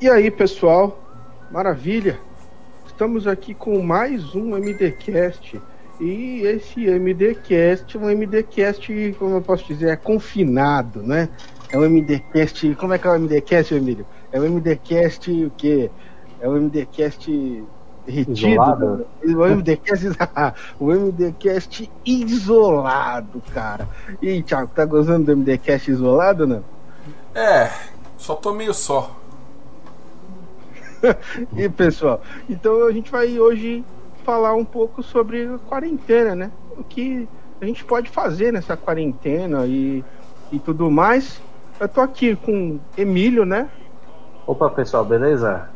E aí, pessoal? Maravilha! Estamos aqui com mais um MDcast. E esse MDcast, um MDcast, como eu posso dizer, é confinado, né? É um MDcast. Como é que é o MDcast, Emílio? É um MDcast o quê? É um MDcast retido. Isolado? O MDcast, o MDcast isolado, cara. E aí, Thiago, tá gostando do MDcast isolado, não? É, só tô meio só. e pessoal, então a gente vai hoje falar um pouco sobre a quarentena, né? O que a gente pode fazer nessa quarentena e, e tudo mais. Eu tô aqui com Emílio, né? Opa, pessoal, beleza?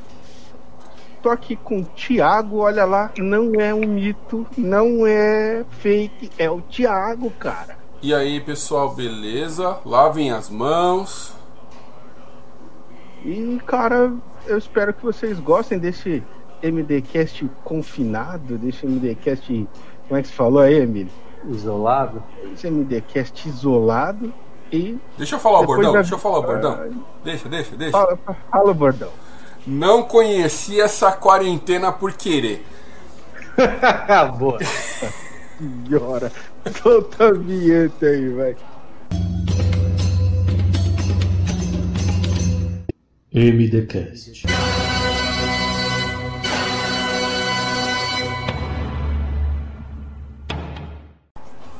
Tô aqui com o Thiago, olha lá, não é um mito, não é fake, é o Thiago, cara. E aí, pessoal, beleza? Lavem as mãos. E, cara, eu espero que vocês gostem desse MDcast confinado, desse MDcast. Como é que você falou aí, Emílio? Isolado? Esse MDcast isolado e. Deixa eu falar o bordão, da- deixa eu falar o bordão. Deixa, deixa, deixa. Fala, fala bordão. Não conheci essa quarentena por querer. Boa. Senhora, solta a vinheta aí, vai. MDCast.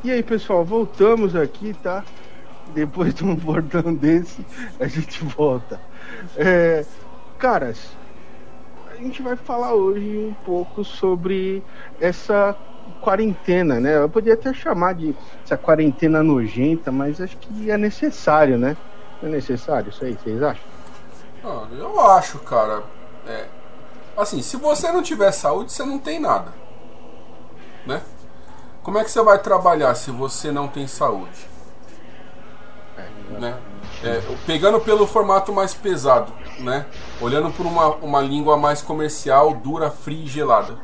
E aí, pessoal, voltamos aqui, tá? Depois de um bordão desse, a gente volta. É, caras, a gente vai falar hoje um pouco sobre essa quarentena, né? Eu poderia até chamar de essa quarentena nojenta, mas acho que é necessário, né? É necessário isso aí, vocês acham? Ah, eu acho, cara. É, assim, se você não tiver saúde, você não tem nada. Né? Como é que você vai trabalhar se você não tem saúde? Né? É, pegando pelo formato mais pesado, né? Olhando por uma, uma língua mais comercial, dura, fria e gelada.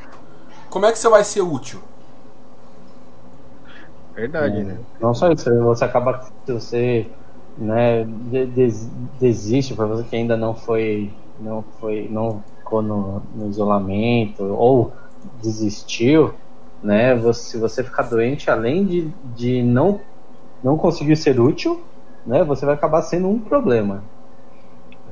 Como é que você vai ser útil? Verdade, né? Não só isso, você acaba se você né, de- des- desiste para você que ainda não foi não foi não ficou no, no isolamento ou desistiu, né? Você, se você ficar doente, além de, de não não conseguir ser útil, né? Você vai acabar sendo um problema.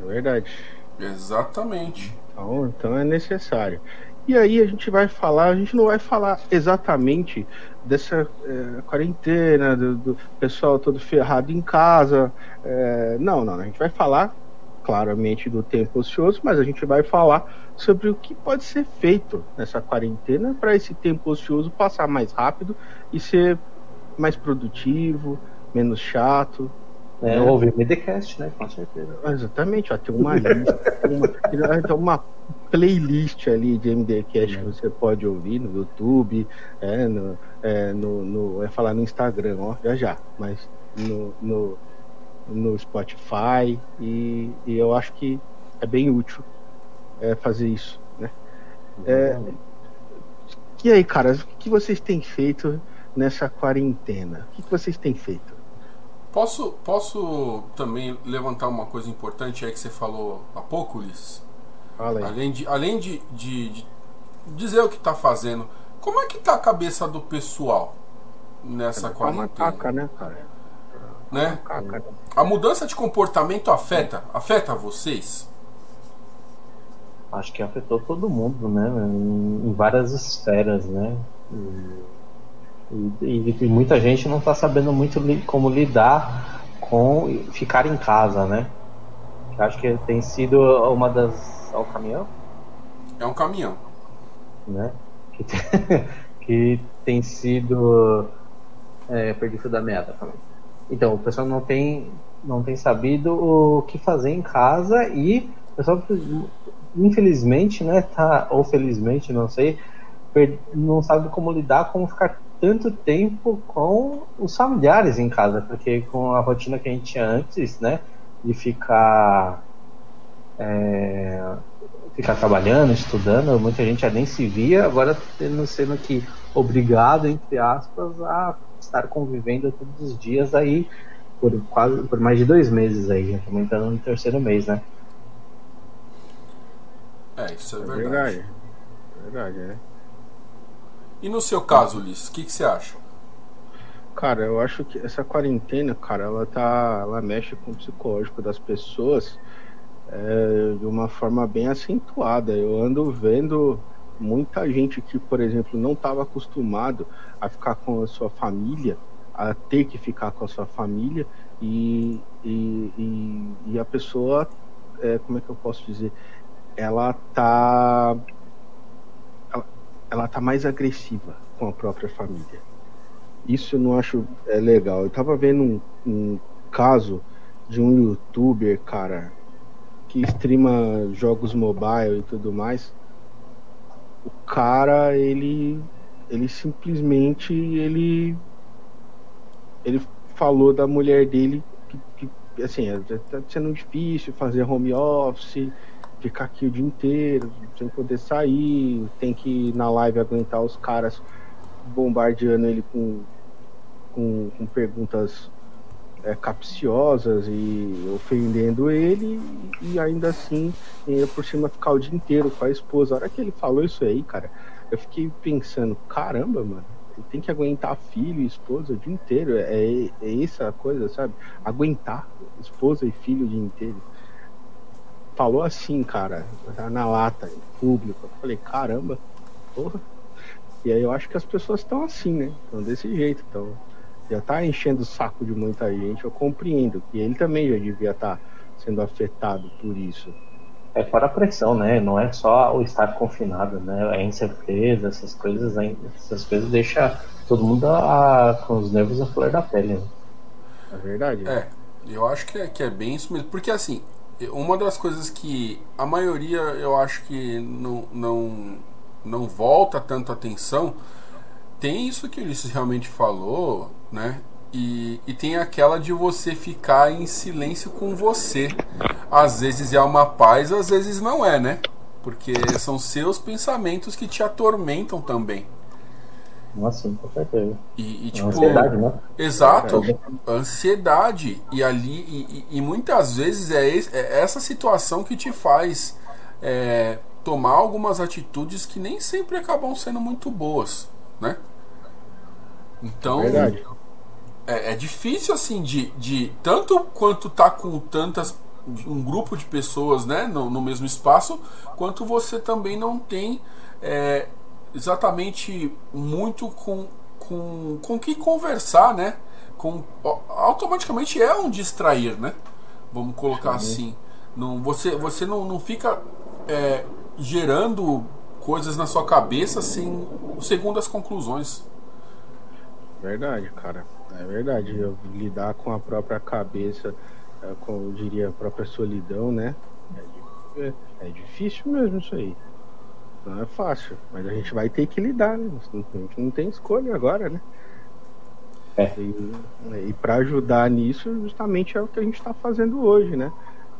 É verdade. Exatamente. Então, então é necessário. E aí a gente vai falar, a gente não vai falar exatamente dessa eh, quarentena, do, do pessoal todo ferrado em casa. eh, não, não, a gente vai falar claramente do tempo ocioso, mas a gente vai falar sobre o que pode ser feito nessa quarentena para esse tempo ocioso passar mais rápido e ser mais produtivo, menos chato. Né? É. Ouvir Medcast, né? Com certeza. Exatamente, ó, tem uma lista, tem uma, tem uma playlist ali de MDCast que você pode ouvir no YouTube, é, no, é, no, no, ia falar no Instagram, ó, já já, mas no, no, no Spotify e, e eu acho que é bem útil é, fazer isso, né? É, e aí, cara, o que vocês têm feito nessa quarentena? O que vocês têm feito? Posso, posso também levantar uma coisa importante aí que você falou há pouco, Ulisses? Além de, além de, de- de dizer o que tá fazendo, como é que tá a cabeça do pessoal nessa Tá uma quarentena? caca, né, cara? Né? Caca, né? A mudança de comportamento afeta, afeta vocês? acho que afetou todo mundo, né? Em, em várias esferas, né? E, e- e muita gente não está sabendo muito li- como lidar com ficar em casa, né? Acho que tem sido uma das. Ao caminhão, É um caminhão. né? Que tem, que tem sido. É, perdi o fio da meada também. Então, o pessoal não tem, não tem sabido o que fazer em casa e o pessoal, infelizmente, né, tá, ou felizmente, não sei, não sabe como lidar, como ficar tanto tempo com os familiares em casa, porque com a rotina que a gente tinha antes, né, de ficar é, ficar trabalhando, estudando, muita gente já nem se via, agora tendo sendo que obrigado, entre aspas, a estar convivendo todos os dias aí por quase por mais de dois meses aí, já estamos entrando no terceiro mês, né? É, isso é, É verdade. verdade. É verdade, né? E no seu caso, Ulisses, o que, que você acha? Cara, eu acho que essa quarentena, cara, ela tá. Ela mexe com o psicológico das pessoas é, de uma forma bem acentuada. Eu ando vendo muita gente que, por exemplo, não estava acostumado a ficar com a sua família, a ter que ficar com a sua família, e, e, e, e a pessoa, é, como é que eu posso dizer? Ela tá. Ela, ela tá mais agressiva com a própria família. Isso eu não acho é, legal. Eu tava vendo um, um caso de um youtuber, cara, que streama jogos mobile e tudo mais. O cara, ele ele simplesmente ele ele falou da mulher dele que, que assim, é, tá sendo difícil fazer home office, ficar aqui o dia inteiro, sem poder sair, tem que na live aguentar os caras bombardeando ele com com, com perguntas é, capciosas e ofendendo ele e ainda assim ainda por cima ficar o dia inteiro com a esposa. A hora que ele falou isso aí, cara, eu fiquei pensando, caramba, mano, ele tem que aguentar filho e esposa o dia inteiro. É, é essa a coisa, sabe? Aguentar esposa e filho o dia inteiro. Falou assim, cara, na lata, em público. Eu falei, caramba, porra. E aí eu acho que as pessoas estão assim, né? Estão desse jeito, então já tá enchendo o saco de muita gente, eu compreendo que ele também já devia estar tá sendo afetado por isso. É fora a pressão, né? Não é só o estar confinado, né? A incerteza, essas coisas, essas coisas deixa todo mundo a, com os nervos à flor da pele. Né? É verdade. É, eu acho que é, que é bem isso mesmo. Porque assim, uma das coisas que a maioria eu acho que não, não, não volta tanto atenção tem isso que o Ulisses realmente falou, né? E, e, tem aquela de você ficar em silêncio com você. Às vezes é uma paz, às vezes não é, né? Porque são seus pensamentos que te atormentam também. Nossa, com certeza. E, e tipo, ansiedade, né? Exato, ansiedade. E ali, e, e, muitas vezes é, esse, é, essa situação que te faz é, tomar algumas atitudes que nem sempre acabam sendo muito boas, né? Então, Verdade. É, é, difícil assim de, de tanto quanto tá com tantas um grupo de pessoas, né, no, no mesmo espaço, quanto você também não tem é, exatamente muito com com com que conversar, né? Com automaticamente é um distrair, né? Vamos colocar Sim. assim. Não, você você não, não fica é, gerando coisas na sua cabeça sem segundo as conclusões. Verdade, cara. É verdade. Eu lidar com a própria cabeça, é, com, eu diria, a própria solidão, né? É, é, difícil mesmo isso aí. Não é fácil. Mas a gente vai ter que lidar, né? A gente não tem escolha agora, né? É. E, e para ajudar nisso, justamente é o que a gente está fazendo hoje, né?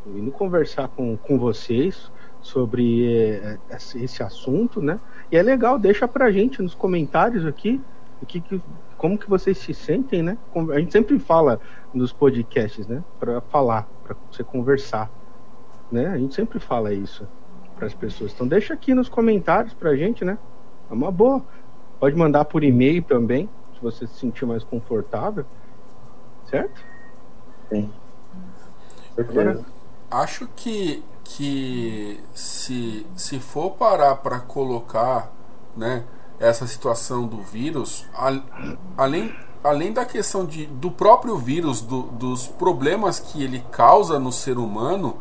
Indo conversar com, com vocês sobre é, esse assunto, né? E é legal, deixa pra gente nos comentários aqui o que, que como que vocês se sentem, né? A gente sempre fala nos podcasts, né? Para falar, para você conversar, né? A gente sempre fala isso para as pessoas. Então deixa aqui nos comentários para a gente, né? É uma boa. Pode mandar por e-mail também, se você se sentir mais confortável, certo? Sim. Agora, acho que que se se for parar para colocar, né? Essa situação do vírus, além, além da questão de, do próprio vírus, do, dos problemas que ele causa no ser humano,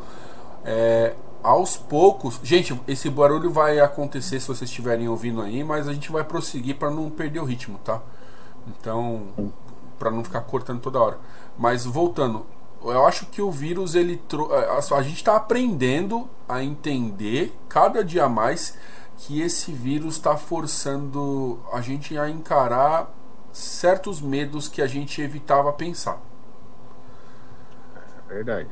é, aos poucos. Gente, esse barulho vai acontecer se vocês estiverem ouvindo aí, mas a gente vai prosseguir para não perder o ritmo, tá? Então, para não ficar cortando toda hora. Mas voltando, eu acho que o vírus ele a gente está aprendendo a entender cada dia mais que esse vírus está forçando a gente a encarar certos medos que a gente evitava pensar. É verdade.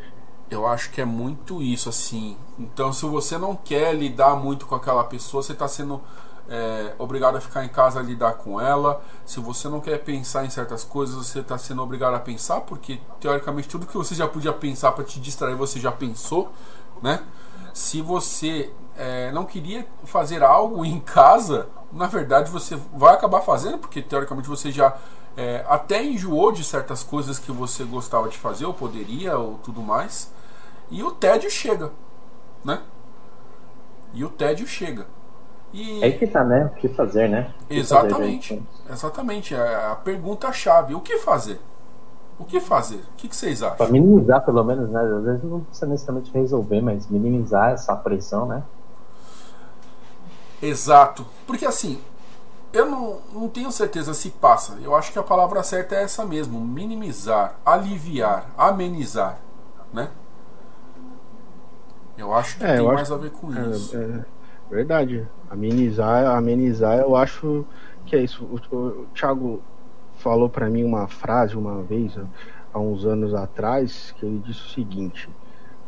Eu acho que é muito isso, assim. Então, se você não quer lidar muito com aquela pessoa, você está sendo é, obrigado a ficar em casa a lidar com ela. Se você não quer pensar em certas coisas, você está sendo obrigado a pensar, porque teoricamente tudo que você já podia pensar para te distrair, você já pensou, né? Se você é, não queria fazer algo em casa, na verdade você vai acabar fazendo, porque teoricamente você já é, até enjoou de certas coisas que você gostava de fazer, ou poderia, ou tudo mais. E o tédio chega, né? E o tédio chega. E... É que tá, né? O que fazer, né? Que exatamente. Fazer, exatamente. É a pergunta-chave. O que fazer? O que fazer? O que, que vocês acham? Para minimizar, pelo menos, né? Às vezes não precisa necessariamente resolver, mas minimizar essa pressão, né? Exato. Porque assim, eu não, não tenho certeza se passa. Eu acho que a palavra certa é essa mesmo: minimizar, aliviar, amenizar, né? Eu acho que é, tem mais acho... a ver com é, isso. É, verdade. Amenizar, amenizar, eu acho que é isso. O, o Thiago falou para mim uma frase uma vez, há uns anos atrás, que ele disse o seguinte: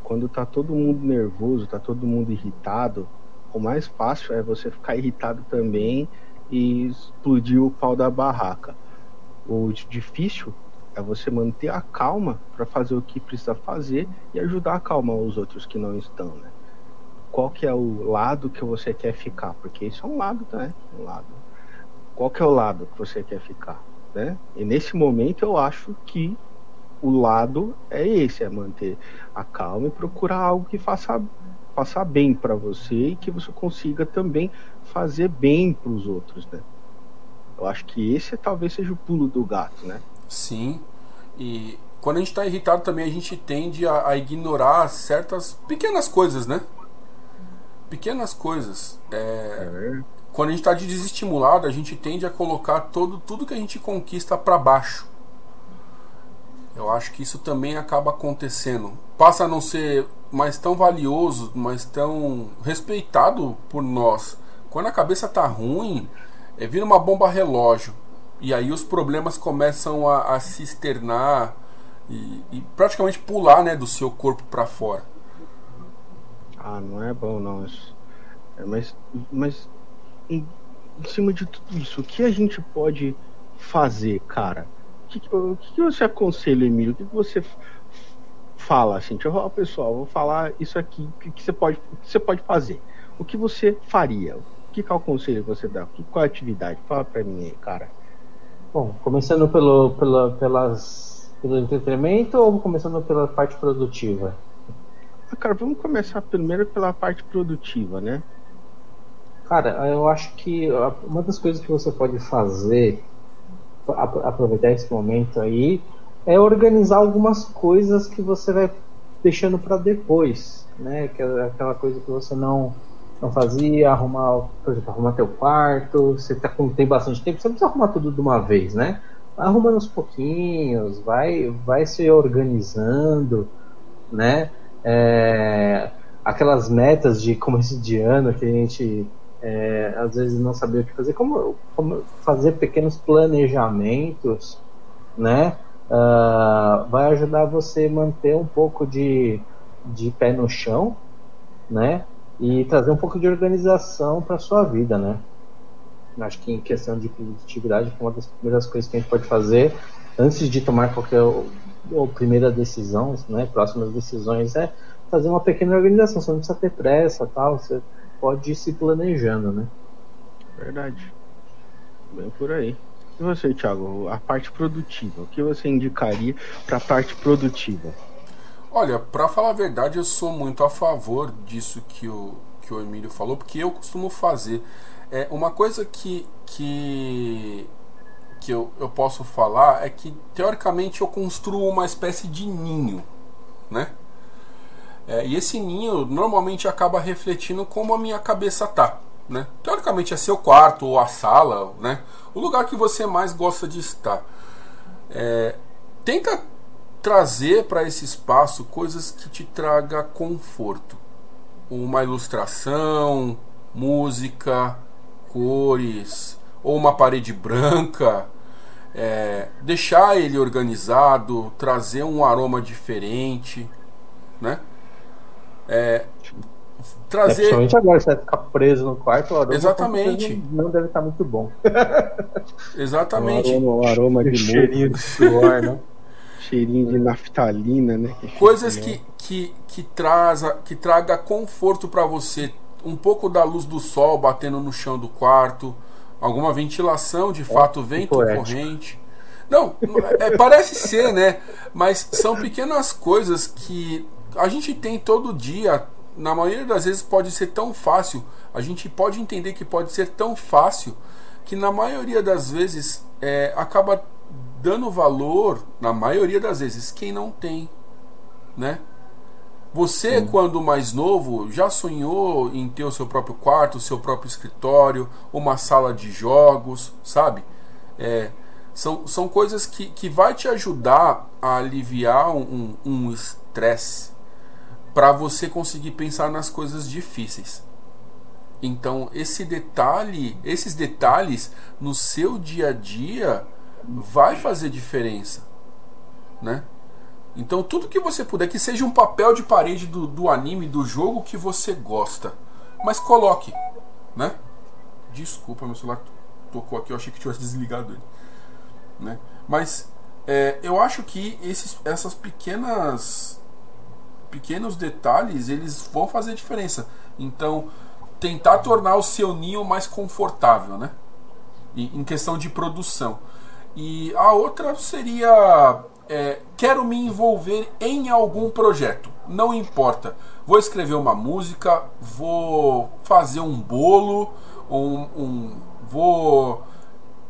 quando tá todo mundo nervoso, tá todo mundo irritado, o mais fácil é você ficar irritado também e explodir o pau da barraca. O difícil é você manter a calma para fazer o que precisa fazer e ajudar a acalmar os outros que não estão, né? qual que é o lado que você quer ficar, porque isso é um lado, né? Um lado. Qual que é o lado que você quer ficar, né? E nesse momento eu acho que o lado é esse, é manter a calma e procurar algo que faça passar bem para você e que você consiga também fazer bem para os outros, né? Eu acho que esse talvez seja o pulo do gato, né? Sim. E quando a gente está irritado também a gente tende a, a ignorar certas pequenas coisas, né? pequenas coisas. É, é. Quando a gente está desestimulado, a gente tende a colocar todo, tudo que a gente conquista para baixo. Eu acho que isso também acaba acontecendo. Passa a não ser mais tão valioso, mais tão respeitado por nós. Quando a cabeça tá ruim, é, vira uma bomba relógio. E aí os problemas começam a, a se externar e, e praticamente pular né, do seu corpo para fora. Ah, não é bom não. É, mas, mas em, em, cima de tudo isso, o que a gente pode fazer, cara? O que, o que você aconselha, Emílio? O que você fala assim? Deixa eu falar, pessoal, vou falar isso aqui, o que, você pode, que você pode fazer? O que você faria? Que, que é o conselho que você dá? qual é a atividade? Fala pra mim aí, cara. Bom, começando pelo, pela, pelas, pelo entretenimento ou começando pela parte produtiva? Ah, cara, vamos começar primeiro pela parte produtiva, né? Cara, eu acho que uma das coisas que você pode fazer, aproveitar esse momento aí, é organizar algumas coisas que você vai deixando para depois, né? Aquela coisa que você não não fazia, arrumar, por exemplo, arrumar teu quarto, você tá com, tem bastante tempo, você não precisa arrumar tudo de uma vez, né? Vai arrumando aos pouquinhos, vai, vai se organizando, né? é, aquelas metas de começo de ano que a gente é, às vezes não sabia o que fazer, como, como fazer pequenos planejamentos, né? Uh, vai ajudar você manter um pouco de, de pé no chão, né? E trazer um pouco de organização para sua vida, né? Acho que em questão de produtividade, uma das primeiras coisas que a gente pode fazer antes de tomar qualquer ou primeira decisão, né, próximas decisões, é fazer uma pequena organização. Você não precisa ter pressa, tal. Você pode ir se planejando, né? Verdade. Bem por aí. E você, Thiago, a parte produtiva, o que você indicaria para a parte produtiva? Olha, para falar a verdade, eu sou muito a favor disso que o, que o Emílio falou, porque eu costumo fazer. É, uma coisa que, que que eu, eu posso falar é que teoricamente eu construo uma espécie de ninho, né? É, e esse ninho normalmente acaba refletindo como a minha cabeça tá, né? Teoricamente é seu quarto ou a sala, né? O lugar que você mais gosta de estar. É, tenta trazer para esse espaço coisas que te traga conforto. Uma ilustração, música, cores, ou uma parede branca, é, deixar ele organizado, trazer um aroma diferente, né? É, trazer. É, principalmente agora, você vai ficar preso no quarto, o aroma Exatamente. Não deve estar muito bom. Exatamente. O aroma, o aroma de cheirinho de suor, né? Cheirinho de naftalina, né? Que Coisas que, que, que, traza, que traga conforto para você. Um pouco da luz do sol batendo no chão do quarto, alguma ventilação, de fato, vento corrente. Não, é, parece ser, né? Mas são pequenas coisas que a gente tem todo dia. Na maioria das vezes pode ser tão fácil. A gente pode entender que pode ser tão fácil que na maioria das vezes é, acaba dando valor, na maioria das vezes, quem não tem, né? Você, Sim. quando mais novo, já sonhou em ter o seu próprio quarto, o seu próprio escritório, uma sala de jogos, sabe? É, são, são coisas que, que vai te ajudar a aliviar um estresse um para você conseguir pensar nas coisas difíceis. Então, esse detalhe, esses detalhes no seu dia a dia vai fazer diferença, né? Então, tudo que você puder, que seja um papel de parede do, do anime, do jogo que você gosta, mas coloque, né? Desculpa, meu celular tocou aqui, eu achei que tivesse desligado ele, né? Mas é, eu acho que esses, essas pequenas pequenos detalhes eles vão fazer diferença. Então, tentar tornar o seu ninho mais confortável, né? Em, questão de produção. E a outra seria é, quero me envolver em algum projeto. Não importa. Vou escrever uma música, vou fazer um bolo, um, um, vou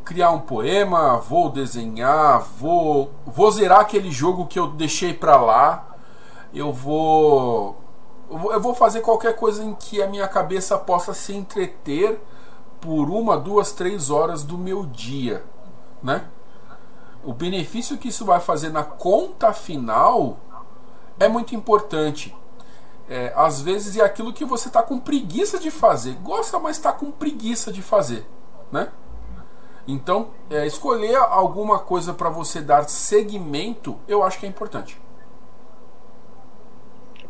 criar um poema, vou desenhar, vou, vou zerar aquele jogo que eu deixei para lá. Eu vou, eu vou fazer qualquer coisa em que a minha cabeça possa se entreter por uma, duas, três horas do meu dia, né? o benefício que isso vai fazer na conta final é muito importante. É, às vezes é aquilo que você está com preguiça de fazer. Gosta, mas está com preguiça de fazer. Né? Então, é, escolher alguma coisa para você dar seguimento, eu acho que é importante.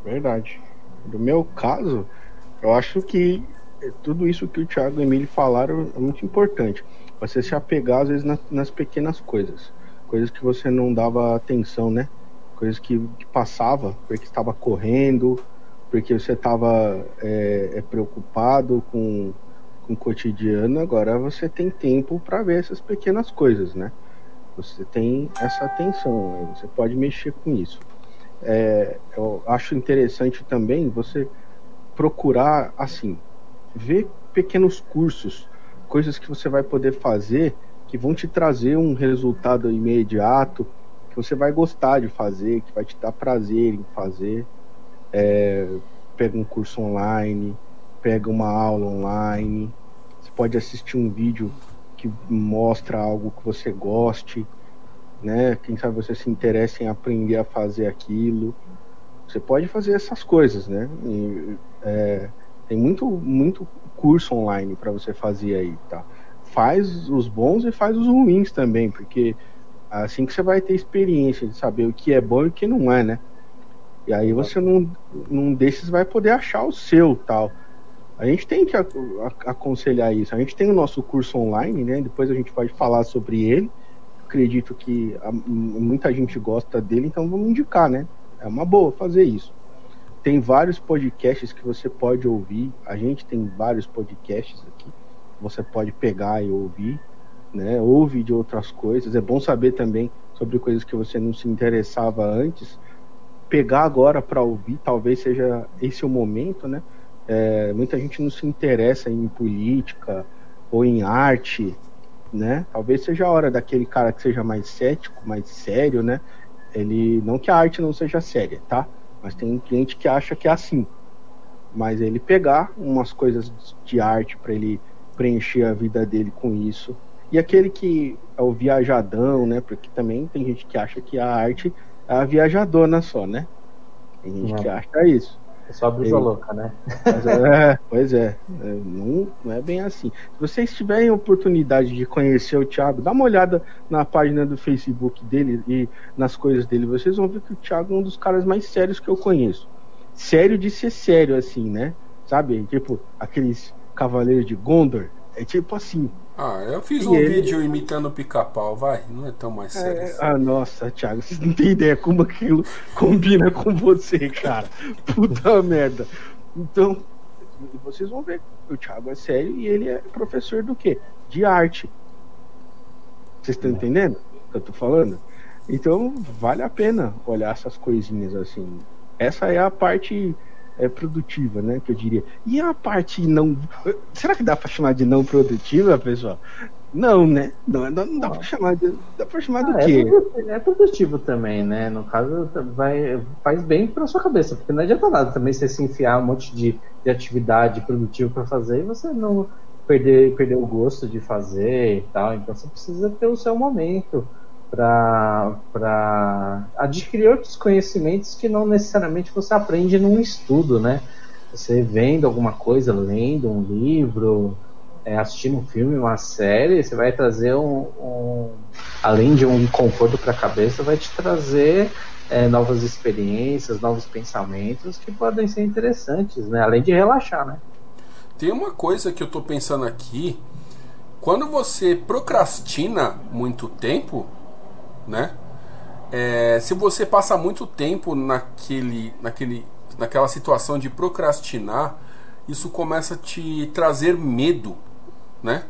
Verdade. No meu caso, eu acho que tudo isso que o Thiago e o Emílio falaram é muito importante. Você se apegar, às vezes, nas, nas pequenas coisas coisas que você não dava atenção, né? Coisas que, que passava porque estava correndo, porque você estava é, é, preocupado com, com o cotidiano. Agora você tem tempo para ver essas pequenas coisas, né? Você tem essa atenção, você pode mexer com isso. É, eu acho interessante também você procurar assim, ver pequenos cursos, coisas que você vai poder fazer que vão te trazer um resultado imediato que você vai gostar de fazer, que vai te dar prazer em fazer. É, pega um curso online, pega uma aula online, você pode assistir um vídeo que mostra algo que você goste, né? Quem sabe você se interessa em aprender a fazer aquilo. Você pode fazer essas coisas, né? E, é, tem muito, muito curso online para você fazer aí, tá? faz os bons e faz os ruins também, porque assim que você vai ter experiência de saber o que é bom e o que não é, né? E aí você não, num desses vai poder achar o seu tal. A gente tem que aconselhar isso. A gente tem o nosso curso online, né? Depois a gente pode falar sobre ele. Acredito que a, muita gente gosta dele, então vamos indicar, né? É uma boa fazer isso. Tem vários podcasts que você pode ouvir. A gente tem vários podcasts aqui você pode pegar e ouvir, né? Ouve de outras coisas. É bom saber também sobre coisas que você não se interessava antes. Pegar agora para ouvir, talvez seja esse o momento, né? É, muita gente não se interessa em política ou em arte, né? Talvez seja a hora daquele cara que seja mais cético, mais sério, né? Ele não que a arte não seja séria, tá? Mas tem gente que acha que é assim. Mas ele pegar umas coisas de arte para ele preencher a vida dele com isso. E aquele que é o viajadão, né? Porque também tem gente que acha que a arte é a viajadona só, né? Tem gente não. que acha isso. É só brisa louca, né? é, pois é, é, não, não é bem assim. Se vocês tiverem oportunidade de conhecer o Thiago, dá uma olhada na página do Facebook dele e nas coisas dele. Vocês vão ver que o Thiago é um dos caras mais sérios que eu conheço. Sério de ser sério, assim, né? sabe? Tipo, aqueles cavaleiros de Gondor. É tipo assim. Ah, eu fiz E um ele- vídeo imitando o pica-pau, vai. Não é tão mais sério. É, assim. ah, nossa, Thiago, vocês não têm ideia como aquilo combina com você, cara. Puta merda. Então, vocês vão ver o Thiago é sério e ele é professor do quê? De arte. Vocês estão entendendo o que eu tô falando? Então, vale a pena olhar essas coisinhas assim. Essa é a parte é, produtiva, né? Que eu diria. E a parte não. Será que dá pra chamar de não produtiva, pessoal? Não, né? Não, não, dá pra chamar de. Dá pra chamar do Ah, é, quê? é produtivo também, né? No caso, vai, faz bem pra sua cabeça, porque não adianta nada também você se enfiar um monte de, de atividade produtiva pra fazer e você não perder, perder o gosto de fazer e tal. Então você precisa ter o seu momento para adquirir outros conhecimentos que não necessariamente você aprende num estudo, né? Você vendo alguma coisa, lendo um livro, é, assistindo um filme, uma série, você vai trazer um, um- além de um conforto para a cabeça, vai te trazer é, novas experiências, novos pensamentos que podem ser interessantes, né? Além de relaxar, né? Tem uma coisa que eu tô pensando aqui. Quando você procrastina muito tempo, né? É, se você passa muito tempo naquele, naquele, naquela situação de procrastinar, isso começa a te trazer medo, né?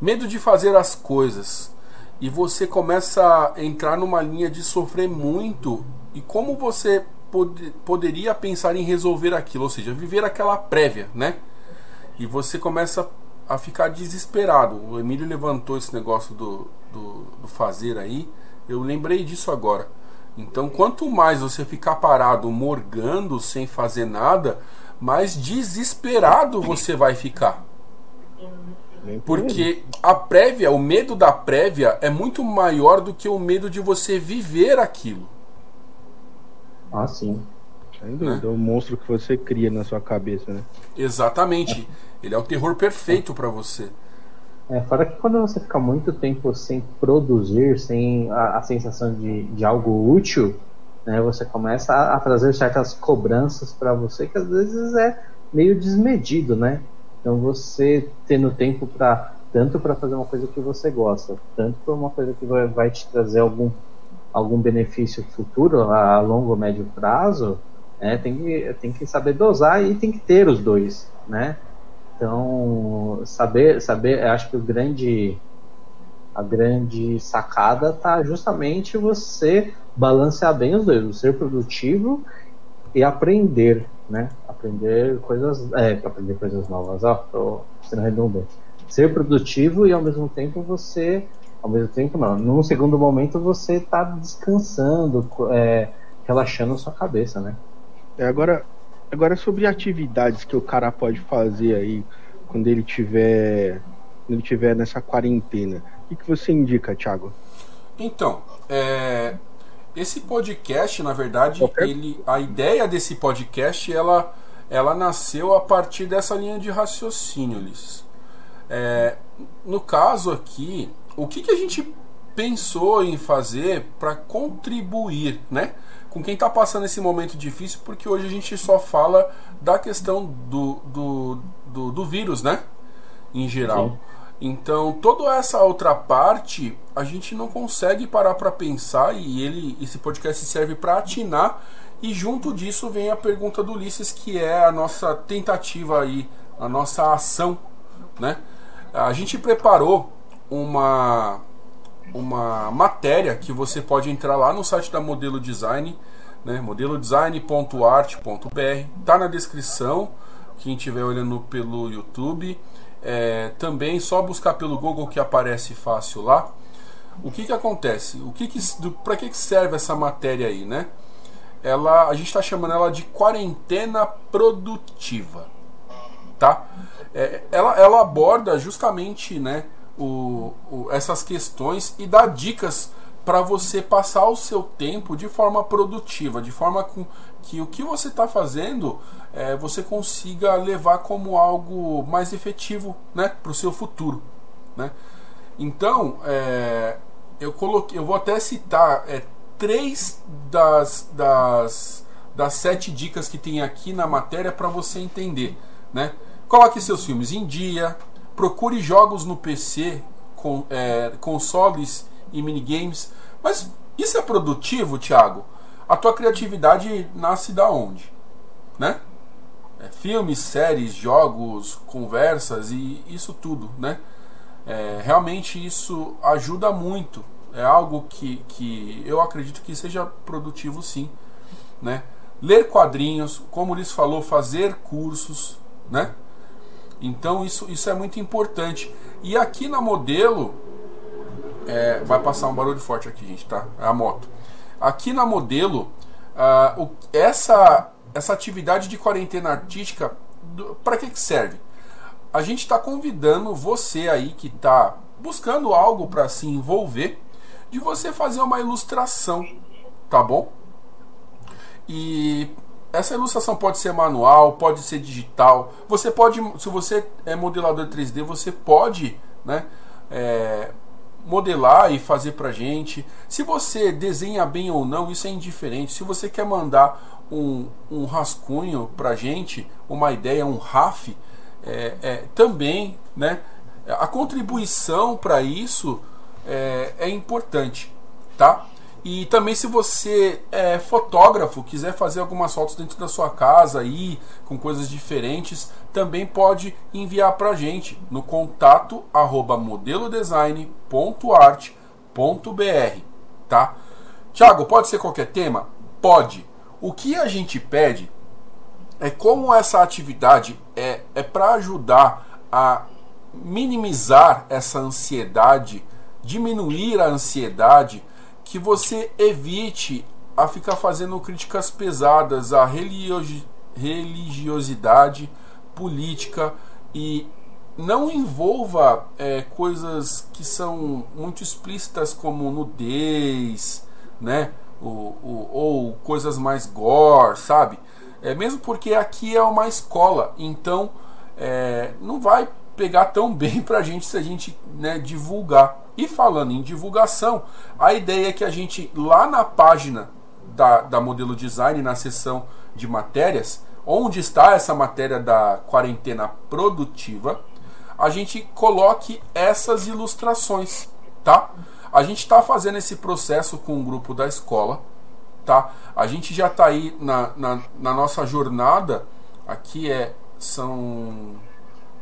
Medo de fazer as coisas. E você começa a entrar numa linha de sofrer muito. E como você pod- poderia pensar em resolver aquilo? Ou seja, viver aquela prévia, né? E você começa a ficar desesperado. O Emílio levantou esse negócio do, do, do fazer aí. Eu lembrei disso agora. Então, quanto mais você ficar parado, morgando, sem fazer nada, mais desesperado você vai ficar. Porque a prévia, o medo da prévia é muito maior do que o medo de você viver aquilo. Ah, sim. Sem dúvida, é o monstro que você cria na sua cabeça, né? Exatamente. Ele é o terror perfeito para você. É, fora que quando você fica muito tempo sem produzir, sem a, a sensação de, de algo útil, né, você começa a, a trazer certas cobranças para você que às vezes é meio desmedido, né? Então você tendo tempo para tanto para fazer uma coisa que você gosta, tanto para uma coisa que vai, vai te trazer algum algum benefício futuro a longo ou médio prazo, né, tem que tem que saber dosar e tem que ter os dois, né? Então, saber, saber, acho que o grande, a grande sacada tá justamente você balancear bem os dois, ser produtivo e aprender, né? Aprender coisas, é, aprender coisas novas, ó, tô sendo redundante. Ser produtivo e ao mesmo tempo você, ao mesmo tempo não, num segundo momento você tá descansando, é, relaxando sua cabeça, né? É, agora, agora sobre atividades que o cara pode fazer aí quando ele tiver, quando ele tiver nessa quarentena. O que, você indica, Thiago? Então, é, esse podcast, na verdade, Qualquer- ele, a ideia desse podcast, ela, ela nasceu a partir dessa linha de raciocínio, Ulisses. É, no caso aqui, o que, que a gente pensou em fazer para contribuir, né? Com quem está passando esse momento difícil, porque hoje a gente só fala da questão do, do, do, do vírus, né? Em geral. Sim. Então, toda essa outra parte a gente não consegue parar para pensar e ele esse podcast serve para atinar e junto disso vem a pergunta do Ulisses que é a nossa tentativa aí, a nossa ação, né? A gente preparou uma uma matéria que você pode entrar lá no site da Modelo Design, né? modelodesign.art.br, tá na descrição, quem estiver olhando pelo YouTube, é, também só buscar pelo Google que aparece fácil lá. O que que acontece? O que que para que que serve essa matéria aí, né? Ela, a gente está chamando ela de quarentena produtiva, tá? É, ela, ela aborda justamente, né, o, o- essas questões e dá dicas para você passar o seu tempo de forma produtiva, de forma com que o que você está fazendo é, você consiga levar como algo mais efetivo, né, para o seu futuro, né? Então, é, eu coloquei, eu vou até citar é, três das, das, das sete dicas que tem aqui na matéria para você entender, né? Coloque seus filmes em dia, procure jogos no PC, com, é, consoles e minigames. Mas isso é produtivo, Thiago? A tua criatividade nasce da onde? Né? É, filmes, séries, jogos, conversas e isso tudo, né? É, realmente isso ajuda muito. É algo que, que eu acredito que seja produtivo sim, né? Ler quadrinhos, como o falou, fazer cursos, né? Então isso, isso é muito importante. E aqui na modelo, é, vai passar um barulho forte aqui, gente, tá? É a moto. Aqui na modelo, uh, o, essa, essa atividade de quarentena artística, para que, que serve? A gente está convidando você aí que está buscando algo para se envolver, de você fazer uma ilustração, tá bom? E essa ilustração pode ser manual, pode ser digital. Você pode, se você é modelador 3D, você pode, né, é, modelar e fazer pra gente. Se você desenha bem ou não, isso é indiferente. Se você quer mandar um, um rascunho pra gente, uma ideia, um RAF, é, é, também, né, a contribuição para isso é, é importante, tá? E também se você é fotógrafo, quiser fazer algumas fotos dentro da sua casa aí, com coisas diferentes, também pode enviar para a gente no contato arroba modelodesign.art.br, tá? Tiago, pode ser qualquer tema? Pode. O que a gente pede é como essa atividade é, é para ajudar a minimizar essa ansiedade, diminuir a ansiedade que você evite a ficar fazendo críticas pesadas à religiosidade, política e não envolva é, coisas que são muito explícitas como nudez, né? Ou, ou, coisas mais gore, sabe? É, mesmo porque aqui é uma escola, então é, não vai pegar tão bem pra gente se a gente né, divulgar. E falando em divulgação, a ideia é que a gente, lá na página da, da modelo design, na seção de matérias, onde está essa matéria da quarentena produtiva, a gente coloque essas ilustrações, tá? A gente está fazendo esse processo com o grupo da escola, tá? A gente já está aí na, na, na nossa jornada, aqui é são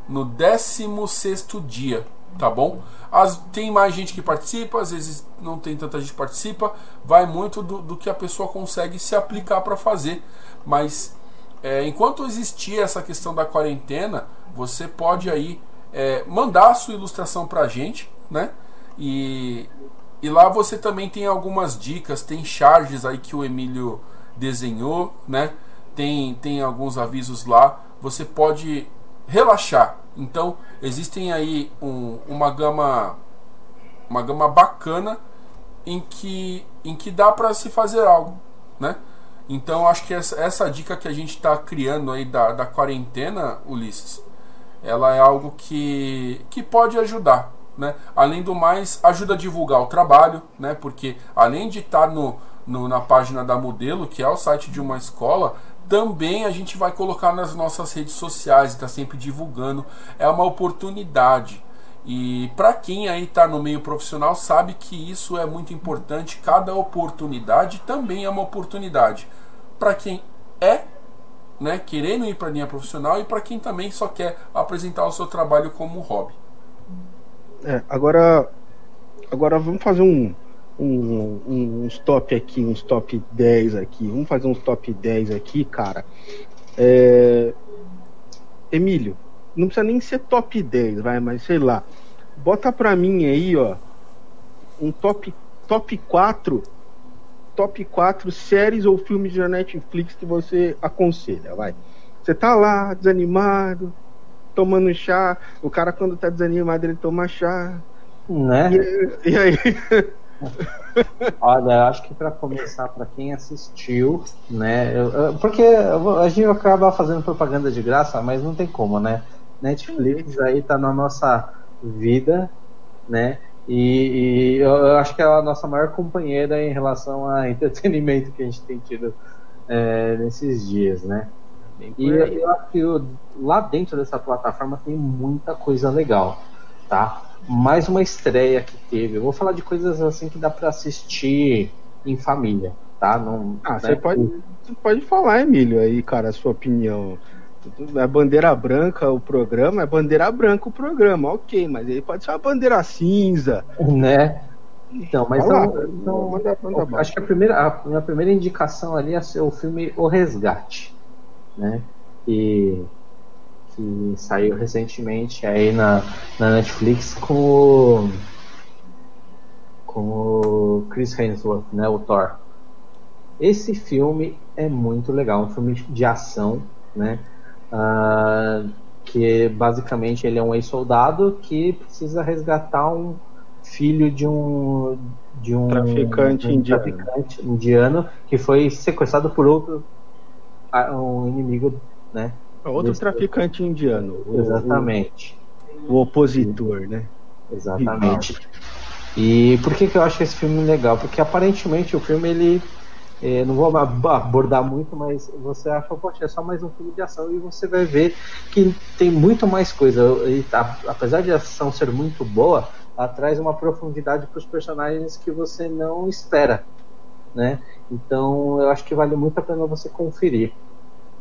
no 16 dia, tá bom? As, tem mais gente que participa, às vezes não tem tanta gente que participa, vai muito do, do que a pessoa consegue se aplicar para fazer. Mas é, enquanto existir essa questão da quarentena, você pode aí é, mandar a sua ilustração para a gente, né? E, e lá você também tem algumas dicas, tem charges aí que o Emílio desenhou, né? Tem, tem alguns avisos lá. Você pode relaxar. Então existem aí um, uma gama uma gama bacana em que em que dá para se fazer algo, né? Então acho que essa, essa dica que a gente está criando aí da, da quarentena, Ulisses, ela é algo que, que pode ajudar, né? Além do mais, ajuda a divulgar o trabalho, né? Porque além de estar tá no, no, na página da Modelo, que é o site de uma escola, também a gente vai colocar nas nossas redes sociais, está sempre divulgando. É uma oportunidade. E para quem aí está no meio profissional sabe que isso é muito importante. Cada oportunidade também é uma oportunidade. Para quem é né, querendo ir para a linha profissional e para quem também só quer apresentar o seu trabalho como hobby. É, agora, agora vamos fazer um, um, um, uns top aqui, uns top 10 aqui. Vamos fazer uns top 10 aqui, cara. É... Emílio, não precisa nem ser top 10, vai, mas sei lá. Bota pra mim aí, ó, um top, top 4 top 4 séries ou filmes da Netflix que você aconselha, vai. Você tá lá, desanimado, tomando chá. O cara, quando tá desanimado, ele toma chá. Né? E, e aí? Olha, acho que para começar, para quem assistiu, né? Eu, eu, porque a gente acaba fazendo propaganda de graça, mas não tem como, né? Netflix aí tá na nossa vida, né? E, e eu, acho que é a nossa maior companheira em relação a entretenimento que a gente tem tido é, nesses dias, né? E eu, acho que lá dentro dessa plataforma tem muita coisa legal, tá? Mais uma estreia que teve. Eu vou falar de coisas assim que dá pra assistir em família, tá? Não, Ah, né? você pode, você pode falar, Emílio, aí, cara, a sua opinião. É bandeira branca o programa, é bandeira branca o programa, ok, mas aí pode ser uma bandeira cinza. né? Então, mas não- não- manda- manda acho que a primeira, a minha primeira indicação ali é ser o filme O Resgate, né? Que, que saiu recentemente aí na, na Netflix com o, com o Chris Hemsworth, né? O Thor. Esse filme é muito legal, um filme de ação, né? Ah, que basicamente ele é um ex-soldado que precisa resgatar um filho de um de um Traficante um indiano. traficante indiano que foi sequestrado por outro ah, um inimigo, né? Outro Desse- traficante indiano. o- Exatamente. O, o opositor, né? Exatamente. E por que, que eu acho esse filme legal? Porque aparentemente o filme ele. eh, não vou ab- abordar muito, mas você acha, poxa, é só mais um filme de ação e você vai ver que tem muito mais coisa. E, a- apesar de a ação ser muito boa, ela traz uma profundidade para os personagens que você não espera. Né? Então eu acho que vale muito a pena você conferir.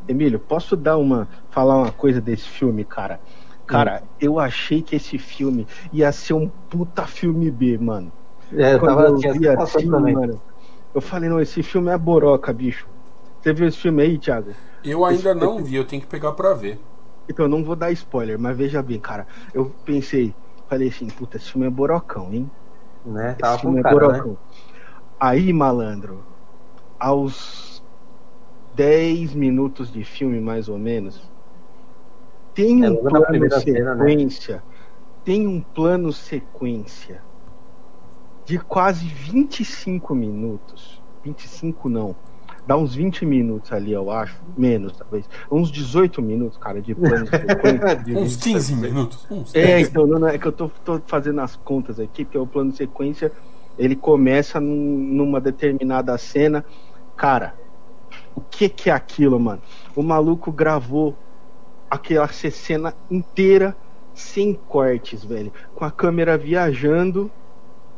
Emílio, posso dar uma. falar uma coisa desse filme, cara? Cara, Hum. eu achei que esse filme ia ser um puta filme B, mano. É, eu Quando tava eu vi assim, também. mano, eu falei, não, esse filme é boroca, bicho. Você viu esse filme aí, Thiago? Eu ainda não vi, eu tenho que pegar pra ver. Então, eu não vou dar spoiler, mas veja bem, cara. Eu pensei, falei assim, puta, esse filme é borocão, hein? Né? Esse Tava filme com é cara, né? borocão. Aí, malandro, aos 10 minutos de filme, mais ou menos, tem É, um na plano primeira cena, né? sequência, tem um plano sequência de quase 25 minutos. 25 não. Dá uns 20 minutos ali, eu acho. Menos, talvez. Uns 18 minutos, cara, de plano sequência. Uns 15 minutos. Uns É, 10. então, não, não, é que eu tô, tô fazendo as contas aqui, porque o plano de sequência ele começa num- numa determinada cena. Cara, o que que é aquilo, mano? O maluco gravou aquela cena inteira sem cortes, velho, com a câmera viajando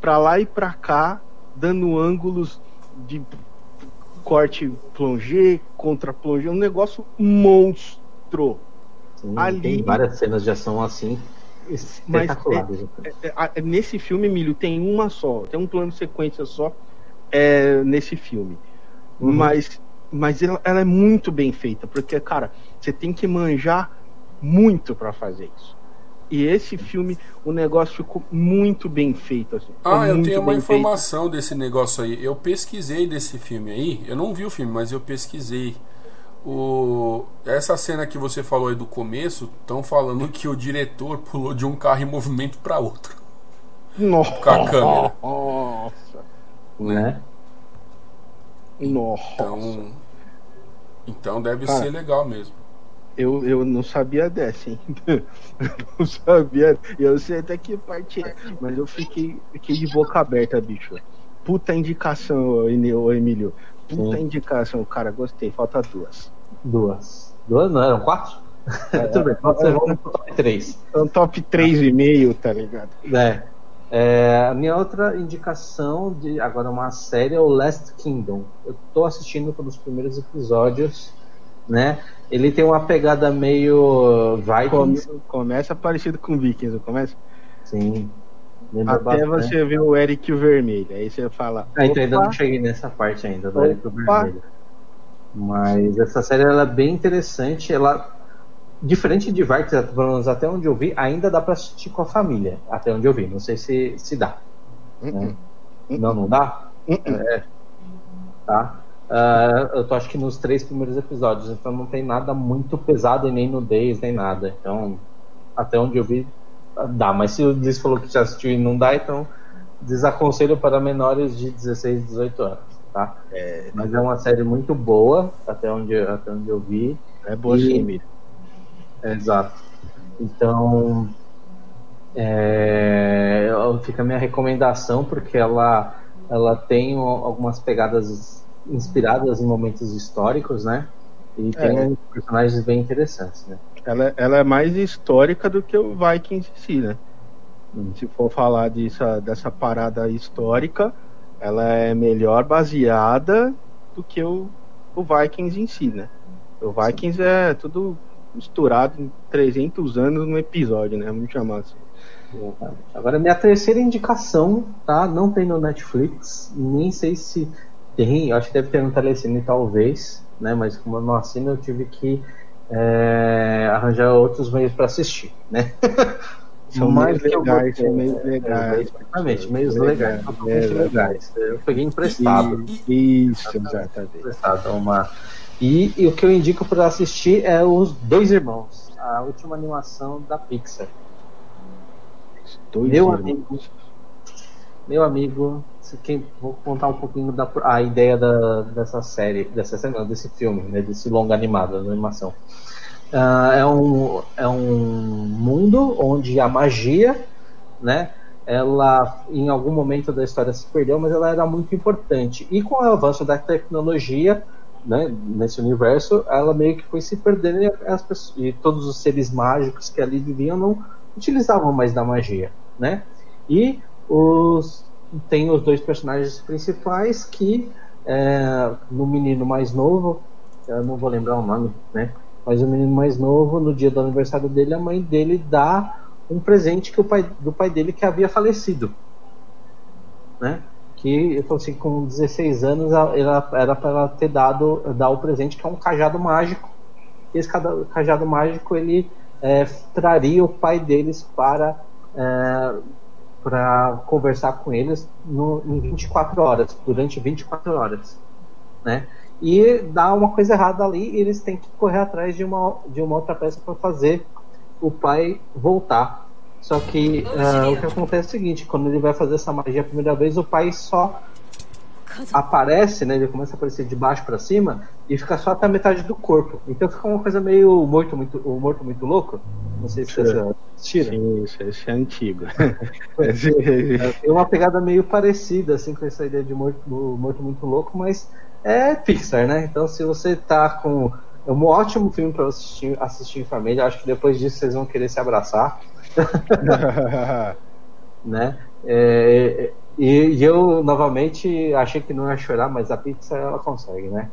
pra lá e pra cá, dando ângulos de corte plongé, contra plongé, um negócio monstro. Sim, Ali- Tem várias cenas de ação assim espetaculares. É, é, nesse filme, Emílio, tem uma só, tem um plano de sequência só é, nesse filme. Uhum. Mas, mas ela, ela é muito bem feita, porque, cara, você tem que manjar muito pra fazer isso. E esse filme, o negócio ficou muito bem feito. Assim, Ah, eu tenho uma bem feito. informação desse negócio aí. Eu pesquisei desse filme aí. Eu não vi o filme, mas eu pesquisei. O... Essa cena que você falou aí do começo, estão falando que o diretor pulou de um carro em movimento para outro. Nossa, Com a câmera. Nossa, Né? nossa. Então, então deve Cara, ser legal mesmo. Eu, eu não sabia dessa, hein? Eu não sabia. Eu sei até que parte é, mas eu fiquei, fiquei de boca aberta, bicho. Puta indicação, Emílio. Puta Sim. indicação, cara, gostei. Falta duas. Duas. Duas não, eram quatro? Tudo bem, então você vamos pro top 3. É um top 3,5, tá ligado? É. É, a minha outra indicação de agora é uma série é o Last Kingdom. Eu tô assistindo pelos primeiros episódios, né? Ele tem uma pegada meio Vikings, Come- começa parecido com Vikings, não começa? sim. Lembra Até bastante. você ver o Eric o Vermelho. Aí você fala. Ah, então ainda "Opa, não cheguei nessa parte ainda do Opa. Eric Vermelho. Mas essa série ela é bem interessante. Ela, diferente de Vikings, pelo menos até onde eu vi, ainda dá pra assistir com a família. Até onde eu vi. Não sei se, se dá. uh-uh, Não, não dá? uh-uh." É. Tá. Ah, eu tô acho que nos três primeiros episódios, então não tem nada muito pesado e nem nudez, nem nada. Então, até onde eu vi, dá. Mas se o Liz falou que já assistiu e não dá, então desaconselho para menores de 16, 18 anos, tá? Mas é uma série muito boa, até onde, até onde eu vi. É boa E- sim. Exato. Então, é, fica a minha recomendação, porque ela, ela tem algumas pegadas inspiradas em momentos históricos, né? E tem É. personagens bem interessantes, né? Ela, ela é mais histórica do que o Vikings em si, né? Se for falar disso, dessa parada histórica, ela é melhor baseada do que o, o Vikings em si, né? O Vikings é tudo misturado em 300 anos no episódio, né? Vamos chamar assim. Exatamente. Agora, minha terceira indicação, tá? Não tem no Netflix, nem sei se tem, eu acho que deve ter no Telecine talvez, né? Mas como eu não assino, eu tive que é, arranjar outros meios para assistir, né? São eu legais, são meios é, legais. Exatamente, meios Legais, legais, totalmente é, legais. Eu peguei emprestado. Isso, exatamente. emprestado uma. E, e o que eu indico para assistir é os Dois Irmãos, a última animação da Pixar. Dois Meu irmãos. amigo. Meu amigo, quem, vou contar um pouquinho da a ideia da, dessa série, dessa série, desse filme, né, desse longa animado, da animação. Ah, é, um, é um mundo onde a magia, né, ela em algum momento da história se perdeu, mas ela era muito importante. E com o avanço da tecnologia, né, nesse universo, ela meio que foi se perdendo e, as pessoas, e todos os seres mágicos que ali viviam não utilizavam mais da magia, né? E os tem os dois personagens principais que é, no menino mais novo, eu não vou lembrar o nome, né? Mas o menino mais novo, no dia do aniversário dele, a mãe dele dá um presente que o pai do pai dele que havia falecido, né? Que ele falou assim, com 16 anos ela- era para ela ter dado dar o presente que é um cajado mágico. E esse cajado mágico ele é, traria o pai deles para é, para conversar com eles no, em 24 horas, durante 24 horas, né? E dá uma coisa errada ali e eles têm que correr atrás de uma, de uma outra peça para fazer o pai voltar. Só que ah, o que acontece é o seguinte, quando ele vai fazer essa magia a primeira vez, o pai só aparece, né? Ele começa a aparecer de baixo para cima e fica só até a metade do corpo. Então fica uma coisa meio morto muito, o morto muito louco. Não sei se vocês assistiram. Sim, isso, esse é antigo. É, Tem uma pegada meio parecida assim com essa ideia de morto, morto muito louco, mas é Pixar, né? Então se você tá com é um ótimo filme para assistir, assistir em família, acho que depois disso vocês vão querer se abraçar, né? É, e, e eu novamente achei que não ia chorar, mas a Pixar ela consegue, né?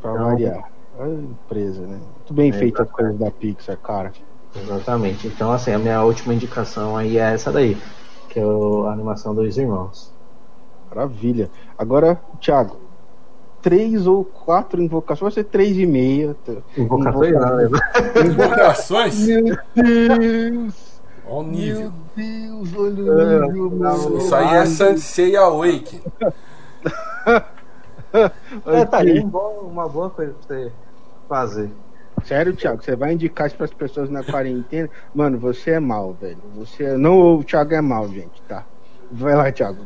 pra Então- variar. É empresa, né? Muito bem É, feita as coisas da Pixar, cara. Exatamente. Então assim, a minha última indicação aí é essa daí, que é a animação dos irmãos. Maravilha. Agora, Thiago, três ou quatro invocações, vai ser três e meia. Invocações, não, né? Invocações? Meu Deus! Olha o nível. Meu Deus, olha o nível, meu. Isso aí é Sansei Awake. É, tá aí um uma boa coisa pra você fazer. Sério, Thiago, você vai indicar isso pras pessoas na quarentena? Mano, você é mal, velho. Você é- não, o Thiago é mal, gente, tá? Vai lá, Thiago.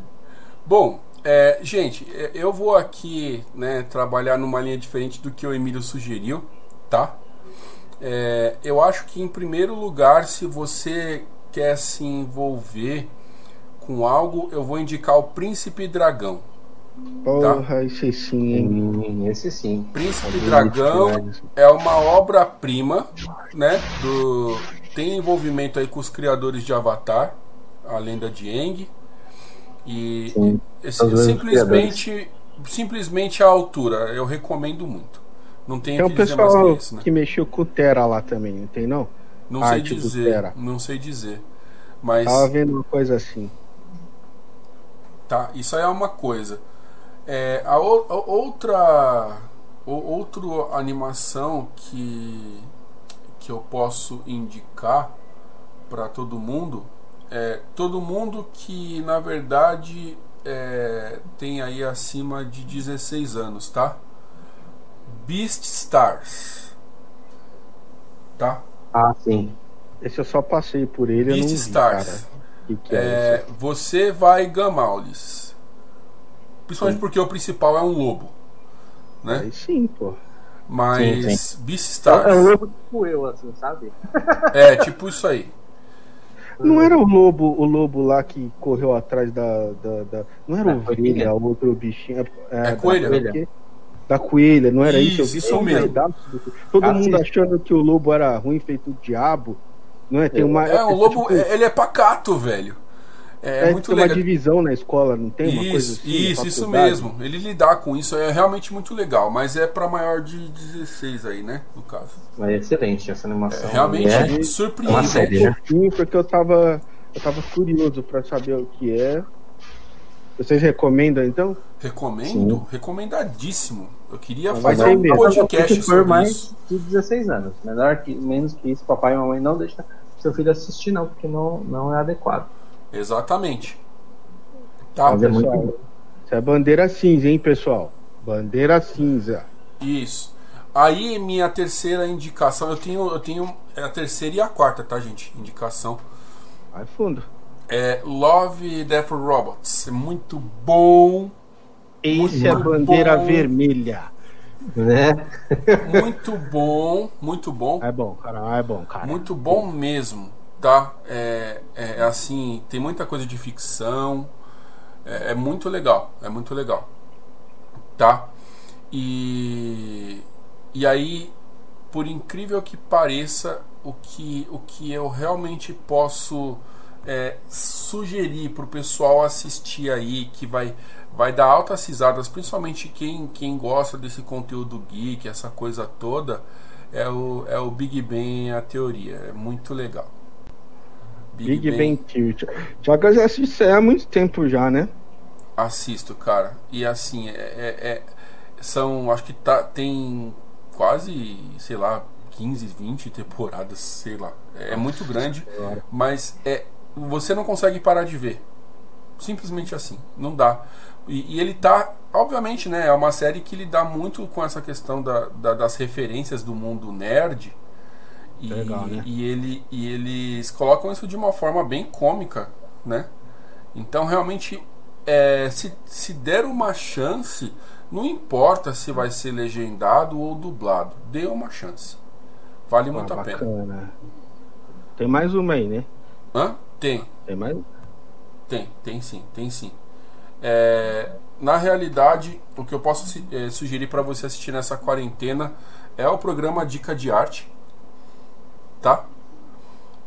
Bom, é, gente, é, eu vou aqui né, trabalhar numa linha diferente do que o Emílio sugeriu, tá? É, eu acho que, em primeiro lugar, se você quer se envolver com algo, eu vou indicar o Príncipe Dragão. Porra, esse sim, hein? Hum, Esse sim. Príncipe Alguém Dragão é uma obra-prima, né? Do, tem envolvimento aí com os criadores de Avatar, a lenda de Aang. E Sim, simplesmente, simplesmente a altura, eu recomendo muito. Não tenho Tem o um que dizer mais que pessoal isso, né? que mexeu com o Terra lá também, não tem não? Não sei dizer, não sei dizer. Mas Tava vendo uma coisa assim. Tá, isso aí é uma coisa. É, a, o- a outra o- outra animação que que eu posso indicar para todo mundo é todo mundo que na verdade é, tem aí acima de 16 anos, tá? Beast Stars. Tá? Ah, sim. Esse eu só passei por ele, eu não Beast vi, que, que é, É, você vai gamaules. Principalmente porque o principal é um lobo. Né? Aí sim, pô. Mas Sim, Beast É um Stars lobo tipo eu, assim, sabe? é tipo isso aí. Não era o lobo, o lobo lá que correu atrás da. da, da- não era Da ovelha, coelhinha. o outro bichinho. É da coelho. coelha. da coelha, não era isso? Isso, isso mesmo. Todo Assiste. mundo achando que o lobo era ruim, feito o diabo. Não é? Tem uma. É, o lobo, tipo, é- ele é pacato, velho. É, é, muito tem uma legal. divisão na escola, não tem uma coisa Isso, assim? isso, isso mesmo. Ele lidar com isso é realmente muito legal, mas é pra maior de 16 aí, né? No caso. Mas é excelente essa animação. É, realmente É, uma surpreende. série, né? pouquinho, porque eu tava, eu tava curioso pra saber o que é. Vocês recomendam então? Recomendo, recomendadíssimo. Eu queria Mas fazer um mesmo. podcast se for mais isso. de 16 anos. Menor que, menos que isso, papai e mamãe não deixam seu filho assistir, não, porque não, não é adequado. Exatamente. Tá? Mas é muito pessoal. bom. Isso é bandeira cinza, hein, pessoal? Bandeira cinza. Isso. Aí minha terceira indicação, eu tenho, eu tenho é a terceira e a quarta, tá, gente? Indicação Vai fundo. é Love, Death Robots. É muito bom, Esse é a Muito bandeira bom. vermelha. Né? muito bom, muito bom. É bom, cara. É bom, cara. Muito bom mesmo, tá? É, é, é assim, tem muita coisa de ficção. É, é muito legal, é muito legal, tá? E e aí, por incrível que pareça, o que o que eu realmente posso é, sugerir pro pessoal assistir aí, que vai vai dar altas risadas, principalmente quem quem gosta desse conteúdo geek, essa coisa toda é o, é o Big Bang a teoria. É muito legal. Big Bang Theory. Já que eu já assisti isso aí há muito tempo já, né? Assisto, cara. E assim, é, é- é- são. Acho que tá, tem quase, sei lá, 15, 20 temporadas, sei lá. É, é muito grande, Senhora. mas é, você não consegue parar de ver. Simplesmente assim. Não dá. E, e ele tá. Obviamente, né? É uma série que lida muito com essa questão da, da- das referências do mundo nerd. E, Legal, né? e, ele, e eles colocam isso de uma forma bem cômica, né? Então, realmente, é, se, se der uma chance, não importa se vai ser legendado ou dublado, dê uma chance. Vale muito Ah, a pena. bacana. Tem mais uma aí, né? Hã? Tem, Tem mais? tem, tem sim, tem sim. É, na realidade, o que eu posso é, sugerir para você assistir nessa quarentena é o programa Dica de Arte, tá?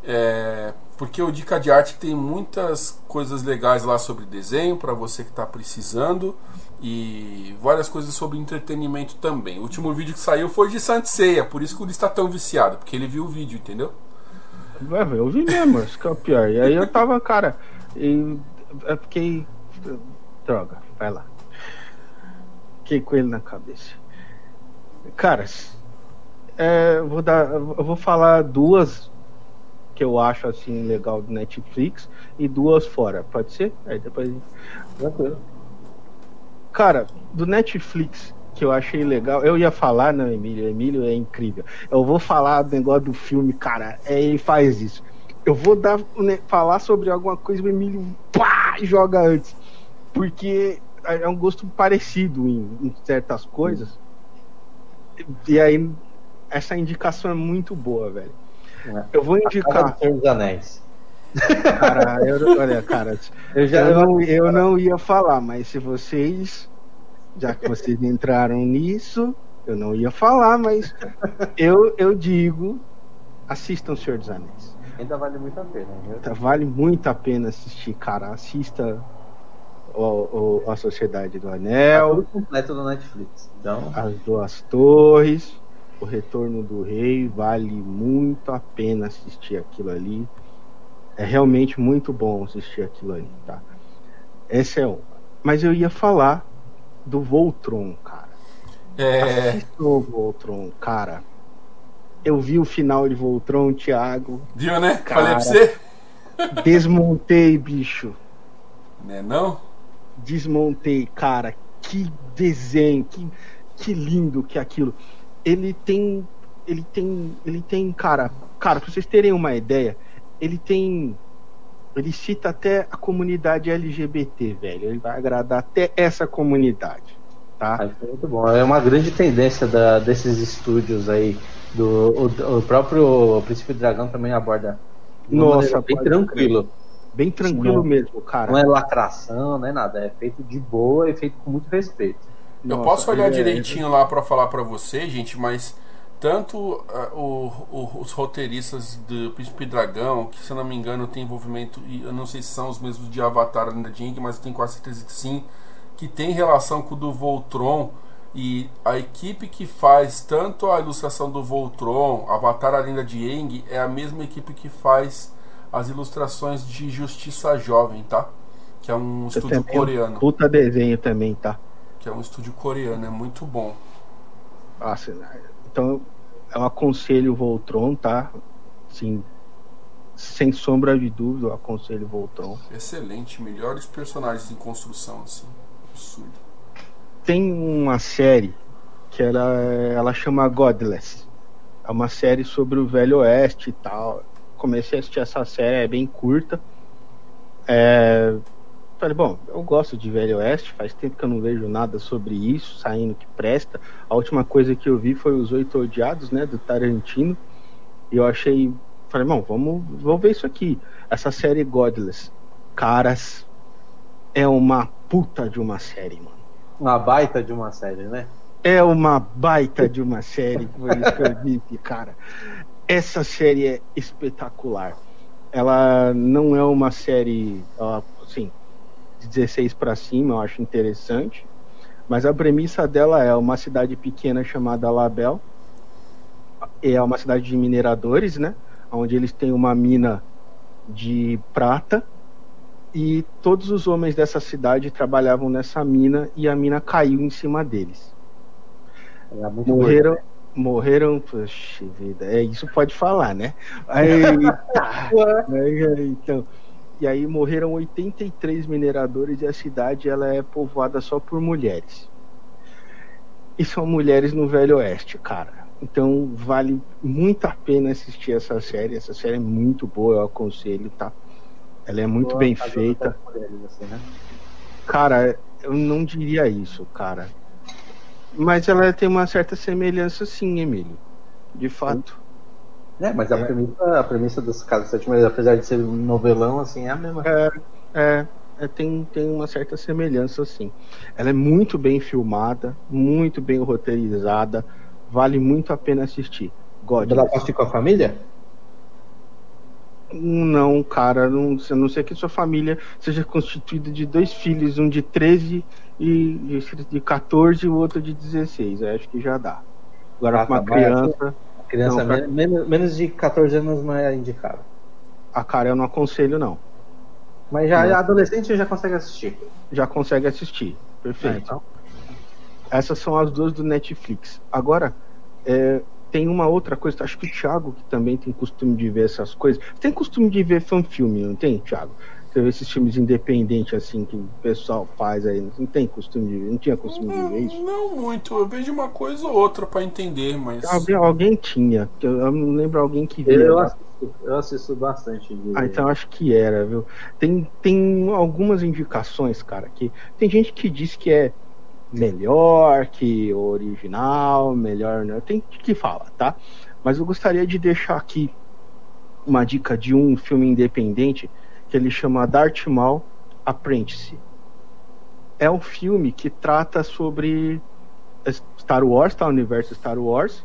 É, porque o Dica de Arte tem muitas coisas legais lá sobre desenho para você que está precisando e várias coisas sobre entretenimento também. O último vídeo que saiu foi de Sanseia, por isso que o está tão viciado, porque ele viu o vídeo, entendeu? Ver, eu vi mesmo, isso que é o pior. E aí eu tava, cara, e eu fiquei. Droga, vai lá. Fiquei com ele na cabeça. Cara, é, vou dar. Eu vou falar duas que eu acho assim legal do Netflix e duas fora, pode ser? Aí depois. Tranquilo. Cara, do Netflix que eu achei legal, eu ia falar, não, Emílio, Emílio é incrível. Eu vou falar do negócio do filme, cara, é, ele faz isso. Eu vou dar, né, falar sobre alguma coisa, o Emílio pá, joga antes. Porque é um gosto parecido em, em certas coisas. E aí, essa indicação é muito boa, velho. É. Eu vou A indicar. do Senhor dos Anéis. Cara, eu, olha, cara, Eu já eu não, eu não ia falar, mas se vocês, já que vocês entraram nisso, eu não ia falar, mas eu, eu digo, assistam Senhor dos Anéis. Ainda vale muito a pena, viu? Tá, Vale muito a pena assistir, cara. Assista o, o- a Sociedade do É Anel, tudo completo do Netflix. Então, as duas torres, o Retorno do Rei. Vale muito a pena assistir aquilo ali. É realmente muito bom assistir aquilo ali, tá? Esse é um. Mas eu ia falar do Voltron, cara. É, Assistam o Voltron, cara. Eu vi o final de Voltron, Thiago. viu, né? Cara. Falei pra você? Desmontei, bicho. Né, não? Desmontei, cara. Que desenho, que, que lindo que é aquilo. Ele tem. Ele tem. Ele tem, cara. Cara, pra vocês terem uma ideia, ele tem. Ele cita até a comunidade LGBT, velho. Ele vai agradar até essa comunidade. Tá? Aí foi muito bom. É uma grande tendência da- desses estúdios aí. Do, o, o próprio Príncipe Dragão também aborda Nossa, bem tranquilo. Bem tranquilo Não. mesmo, cara. Não é lacração, não é nada. É feito de boa e feito com muito respeito. Eu Nossa, posso olhar é- direitinho lá pra falar pra você, gente, mas tanto ah, o- o- os roteiristas do Príncipe Dragão, que se eu não me engano tem envolvimento, e eu não sei se são os mesmos de Avatar ainda de Aang, mas eu tenho quase certeza que sim, que tem relação com o do Voltron. E a equipe que faz tanto a ilustração do Voltron, Avatar a Lenda de Aang, é a mesma equipe que faz as ilustrações de Justiça Jovem, tá? Que é um Você estúdio é um coreano. Puta desenho também, tá? Que é um estúdio coreano, é muito bom. Nossa, então eu aconselho o Voltron, tá? Sim, sem sombra de dúvida, eu aconselho o Voltron. Excelente, melhores personagens em construção, assim. Absurdo. Tem uma série que ela, ela chama Godless. É uma série sobre o Velho Oeste e tal. Comecei a assistir essa série, é bem curta. É, Falei, bom, eu gosto de Velho Oeste, faz tempo que eu não vejo nada sobre isso, saindo que presta. A última coisa que eu vi foi Os Oito Odiados, né, do Tarantino. E eu achei, falei, bom, vamos, vamos ver isso aqui. Essa série Godless. Caras, é uma puta de uma série, mano. Uma baita de uma série, né? É uma baita de uma série, isso que eu disse, cara. Essa série é espetacular. Ela não é uma série, ó, assim, de 16 para cima, eu acho interessante. Mas a premissa dela é uma cidade pequena chamada Label. É uma cidade de mineradores, né? Onde eles têm uma mina de prata. E todos os homens dessa cidade trabalhavam nessa mina e a mina caiu em cima deles. Muito Morreram, doido, né? morreram, poxa vida, é isso pode falar, né? Aí, aí, aí, então, e aí morreram 83 mineradores e a cidade ela é povoada só por mulheres. E são mulheres no Velho Oeste, cara. Então vale muito a pena assistir essa série. Essa série é muito boa, eu aconselho, tá? Ela é muito Boa bem feita. mulheres, assim, né? Cara, eu não diria isso, cara. Mas ela tem uma certa semelhança sim, Emílio. De fato. É, mas a, É. premissa, a premissa casas sete mulheres, apesar de ser um novelão, assim, é a mesma. É, é, é, tem, tem uma certa semelhança sim. Ela é muito bem filmada, muito bem roteirizada, vale muito a pena assistir. God. Ela ir com a família? Não, cara, não, a não ser que sua família seja constituída de dois filhos, um de 13 e de 14 e o outro de 16. Eu acho que já dá. Agora Ah, com uma tá, criança, A criança pra- men- menos, menos de 14 anos não é indicado. a cara eu não aconselho não. Mas já Não. adolescente já consegue assistir. Já consegue assistir. Ah, Perfeito. então. Essas são as duas do Netflix. Agora, é, tem uma outra coisa, acho que o Thiago, que também tem costume de ver essas coisas. Tem costume de ver fanfilme, não tem, Thiago? Você vê esses filmes independentes assim que o pessoal faz aí. Não tem costume de ver, não tinha costume de ver isso? Não, não muito. Eu vejo uma coisa ou outra pra entender, mas. Alguém, alguém tinha. que Eu, eu não lembro alguém que via. Eu né? assisto, eu assisto bastante. De... Ah, então acho que era, viu? Tem, tem algumas indicações, cara, que tem gente que diz que é melhor que o original, melhor, né? Tem gente que fala, tá? Mas eu gostaria de deixar aqui uma dica de um filme independente que ele chama Darth Maul Apprentice. É um filme que trata sobre Star Wars, tá? O universo Star Wars,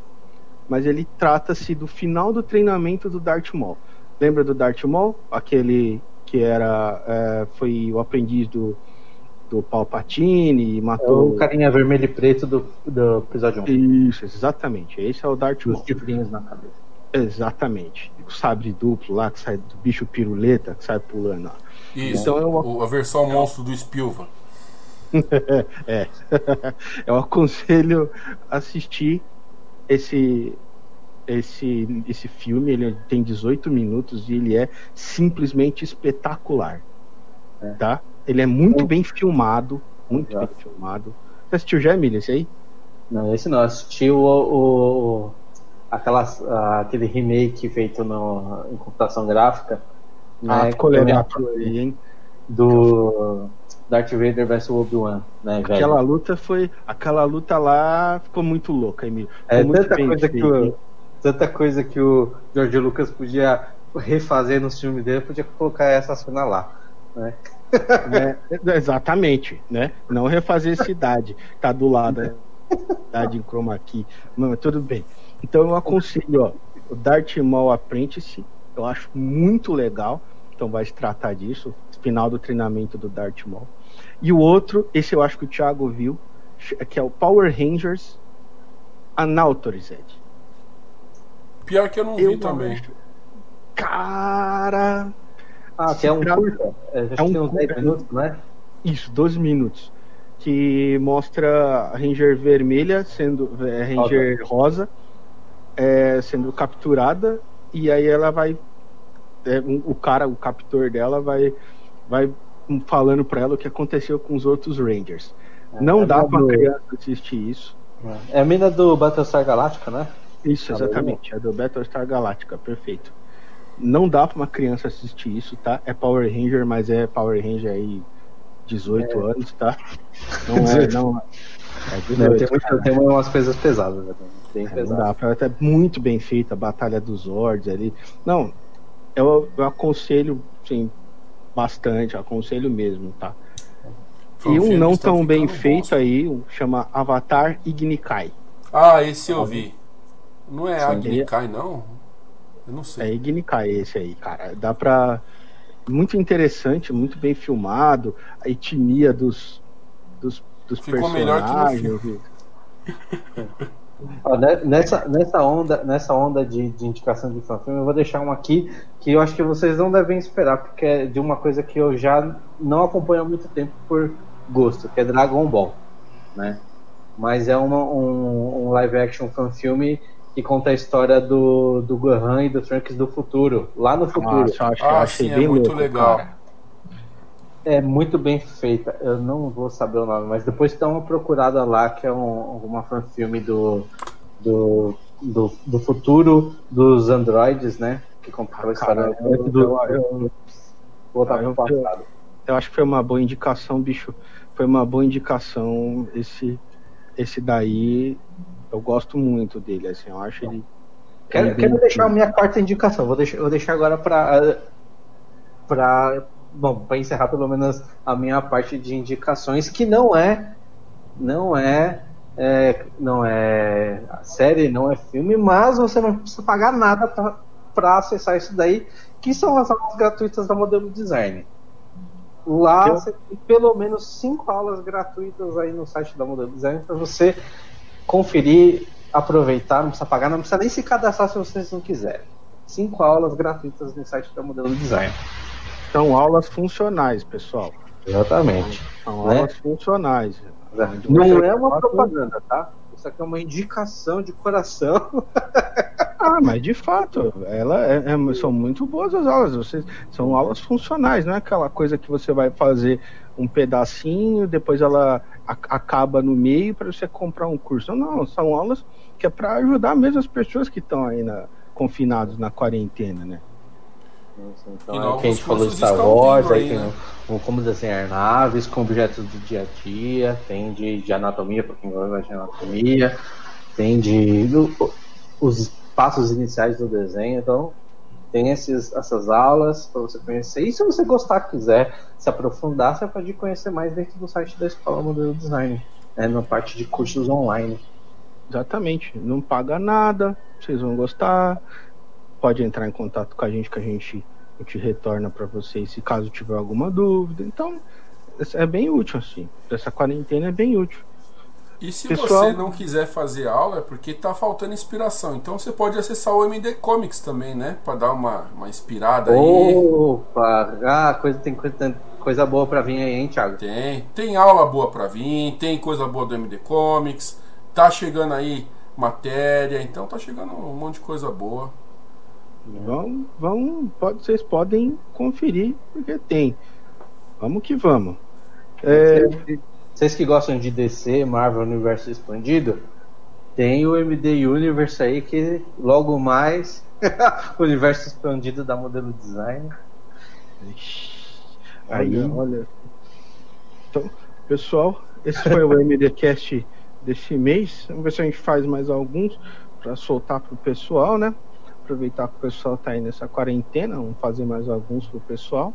mas ele trata-se do final do treinamento do Darth Maul. Lembra do Darth Maul? Aquele que era é, foi o aprendiz do, do Palpatine e É matou o carinha vermelho e preto do, do episódio 1. Isso, exatamente. Esse é o Darth Os Maul. chifrinhos na cabeça. Exatamente. O sabre duplo lá que sai do bicho piruleta que sai pulando. ó. Isso. Então eu- o- a versão monstro do Spilva. É. Eu aconselho assistir esse esse esse filme, ele tem 18 minutos e ele é simplesmente espetacular. É. Tá? Ele é muito bem filmado, muito bem filmado. Você assistiu já, Emília, esse aí? Não, esse não. Eu assisti o, o, aquelas, ah, aquele remake feito no, em computação gráfica. ah, né, ficou legal aí, hein? Do Darth Vader vs Obi-Wan, né, velho? Aquela luta foi. Aquela luta lá ficou muito louca, Emílio. É Ficou tanta coisa, que feito, o, tanta coisa que o George Lucas podia refazer no filme dele, podia colocar essa cena lá. Né? né? Exatamente, né? Não refazer cidade, tá do lado, né? cidade em chroma key. Não, tudo bem. Então eu aconselho, ó, o Darth Maul Apprentice, eu acho muito legal. Então vai se tratar disso, final do treinamento do Darth Maul. E o outro, esse eu acho que o Thiago viu, que é o Power Rangers Unautorized. Pior que eu não Eu vi também. acho- Cara, Ah, que é um curta. É, é um uns 10 curta. minutos, não é? Isso, 12 minutos. Que mostra a Ranger vermelha sendo. é, Ranger rosa, é, sendo capturada. E aí ela vai. é, um- o cara, o captor dela, vai, vai falando pra ela o que aconteceu com os outros Rangers. Não é dá do- pra criança assistir isso. É a mina do Battlestar Galactica, né? Isso, Tá exatamente. É do Battlestar Galactica, perfeito. Não dá pra uma criança assistir isso, tá? É Power Ranger, mas é Power Ranger aí 18 anos, tá? Não é, não. É Não, 18, tem, muito- tem umas coisas pesadas, né? Bem É, não pesadas. dá até muito bem feita a Batalha dos Zords ali. Não, eu, eu aconselho, sim, bastante, aconselho mesmo, tá? Foi E um filme não tá tão bem feito bom. aí, um chama Avatar Ignikai. Ah, esse eu vi. Não é Sim. Agnikai, não? Eu não É sei. Ignikai esse aí, cara. Dá pra. Muito interessante, muito bem filmado. A etnia dos, dos, dos Ficou melhor que no personagens. Ó, ne- nessa, nessa onda, nessa onda de, de indicação de fanfilme, eu vou deixar um aqui que eu acho que vocês não devem esperar, porque é de uma coisa que eu já não acompanho há muito tempo por gosto, que é Dragon Ball, né? Mas é uma, um, um live action fanfilme que conta a história do, do Gohan e do Trunks do futuro, lá no futuro. Nossa, eu acho, eu Ah, achei sim, bem é muito louco, legal. cara. É muito bem feita. Eu não vou saber o nome, mas depois dá uma procurada lá, que é um, uma fanfilme do, do, do, do futuro dos androides, né? Que conta a história Cara, eu, do, eu- eu- voltar eu- pro passado. eu acho que foi uma boa indicação, bicho. Foi uma boa indicação esse, esse daí. Eu gosto muito dele, assim. Eu acho ele. Quero, quero deixar a minha quarta indicação. Vou deixar, vou deixar agora para para bom, para encerrar pelo menos a minha parte de indicações, que não é não é, é não é série, não é filme, mas você não precisa pagar nada para acessar isso daí, que são as aulas gratuitas da Modelo Design. Lá você tem pelo menos cinco aulas gratuitas aí no site da Modelo Design para você conferir, aproveitar, não precisa pagar, não precisa nem se cadastrar se vocês não quiserem. Cinco aulas gratuitas no site da Modelo Design. São aulas funcionais, pessoal. Exatamente. São Né? aulas funcionais. Não é uma propaganda, tá? Isso aqui é uma indicação de coração. Ah, mas de fato, ela é- é- são muito boas as aulas. Vocês, são aulas funcionais, não é aquela coisa que você vai fazer um pedacinho, depois ela a- acaba no meio para você comprar um curso. Não, são aulas que é para ajudar mesmo as pessoas que estão aí na, confinados na quarentena, né? Então, E é que a gente falou de Star Wars, aí aí, tem né? o como desenhar naves com objetos do dia a dia, tem de, de anatomia, para quem gosta de anatomia, tem de o- os passos iniciais do desenho, então tem esses, essas aulas para você conhecer. E se você gostar, quiser se aprofundar, você pode conhecer mais dentro do site da Escola Modelo Design, né, na parte de cursos online. Exatamente. Não paga nada, vocês vão gostar. Pode entrar em contato com a gente que a gente, a gente retorna para vocês se caso tiver alguma dúvida. Então, é bem útil assim. Essa quarentena é bem útil. E se Pessoal- você não quiser fazer aula, é porque tá faltando inspiração. Então você pode acessar o MD Comics também, né? Pra dar uma, uma inspirada aí. Opa! Ah, coisa, tem coisa, tem coisa boa pra vir aí, hein, Thiago? Tem, tem aula boa pra vir, tem coisa boa do MD Comics, tá chegando aí matéria, então tá chegando um monte de coisa boa. Vão, vão, pode, vocês podem conferir porque tem. Vamos que vamos. É, Vocês que gostam de DC, Marvel Universo Expandido, tem o MD Universe aí que logo mais o universo expandido da modelo design. Aí, olha. Então, pessoal, esse foi o MDcast desse mês. Vamos ver se a gente faz mais alguns para soltar pro pessoal, né? Aproveitar que o pessoal tá aí nessa quarentena, vamos fazer mais alguns pro pessoal.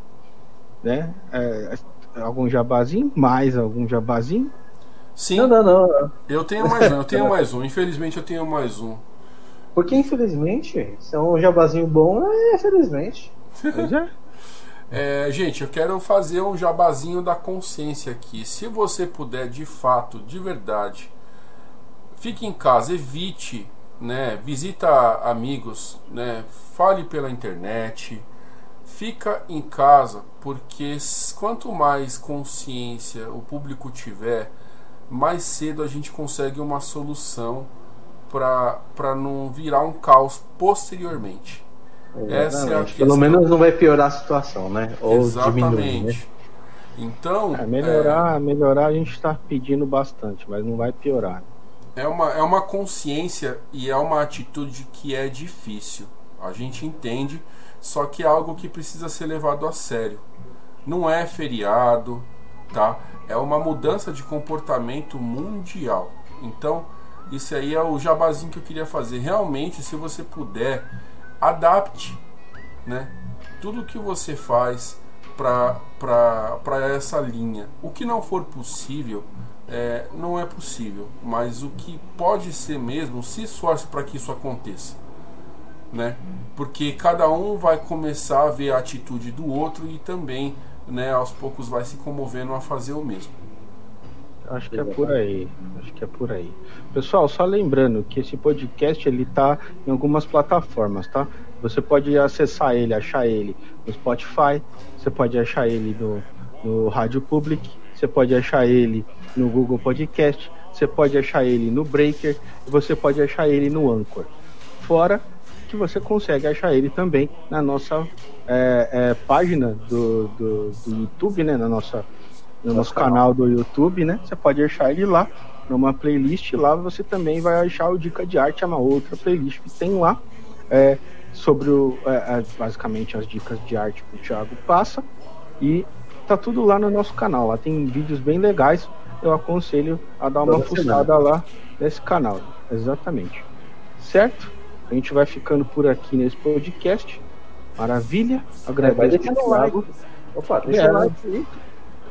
né? É, algum jabazinho? Mais algum jabazinho? Sim. Não, não, não. Eu tenho mais um, eu tenho mais um. Infelizmente eu tenho mais um. Porque infelizmente, se é um jabazinho bom, é felizmente. É. É, gente, eu quero fazer um jabazinho da consciência aqui. Se você puder, de fato, de verdade, fique em casa, evite, né? Visita amigos, né? Fale pela internet. Fica em casa, porque quanto mais consciência o público tiver, mais cedo a gente consegue uma solução para não virar um caos posteriormente. Essa é a questão. Pelo menos não vai piorar a situação, né? Ou Exatamente. diminuir, né? Então, É, melhorar, melhorar a gente está pedindo bastante, mas não vai piorar. É, uma, é uma consciência e é uma atitude que é difícil. A gente entende, só que é algo que precisa ser levado a sério. Não é feriado, tá? É uma mudança de comportamento mundial. Então, isso aí é o jabazinho que eu queria fazer. Realmente, se você puder, adapte, né? Tudo que você faz para essa linha. O que não for possível, é, não é possível. Mas o que pode ser mesmo, se esforce para que isso aconteça. Né? Porque cada um vai começar a ver a atitude do outro e também, né, aos poucos vai se comovendo a fazer o mesmo. Acho que é por aí. Acho que é por aí. Pessoal, só lembrando que esse podcast ele tá em algumas plataformas, tá? Você pode acessar ele, achar ele no Spotify, você pode achar ele no, no Rádio Public, você pode achar ele no Google Podcast, você pode achar ele no Breaker, você pode achar ele no Anchor. Fora que você consegue achar ele também na nossa é, é, página do, do, do YouTube, né? Na nossa no nosso canal do YouTube, né? Você pode achar ele lá, numa playlist. Lá você também vai achar o Dica de Arte, é uma outra playlist que tem lá é, sobre o, é, é, basicamente as dicas de arte que o Thiago passa. E tá tudo lá no nosso canal. Lá tem vídeos bem legais. Eu aconselho a dar uma fuçada lá nesse canal. Exatamente. Certo? A gente vai ficando por aqui nesse podcast. Maravilha. É, vai Agradeço deixando ao o like. Opa, deixa É, o like aí.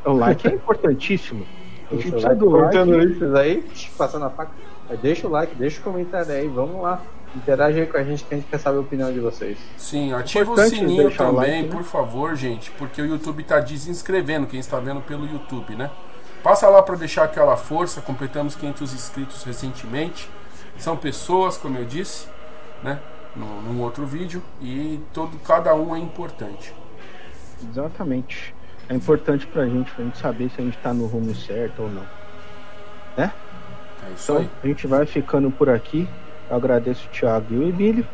O like é importantíssimo. A gente precisa like. do Cortando like. isso aí, passando a faca. Deixa o like, deixa o comentário aí, vamos lá. Interage aí com a gente que a gente quer saber a opinião de vocês. Sim, ativa o sininho também, like, né? por favor, gente, porque o YouTube está desinscrevendo quem está vendo pelo YouTube, né? Passa lá para deixar aquela força, completamos 500 inscritos recentemente. São pessoas, como eu disse, né? No, num outro vídeo e todo cada um é importante. Exatamente. É importante pra gente, pra gente saber se a gente tá no rumo certo ou não. Né? É isso Então, aí. a gente vai ficando por aqui. Agradeço o Thiago e o Emílio.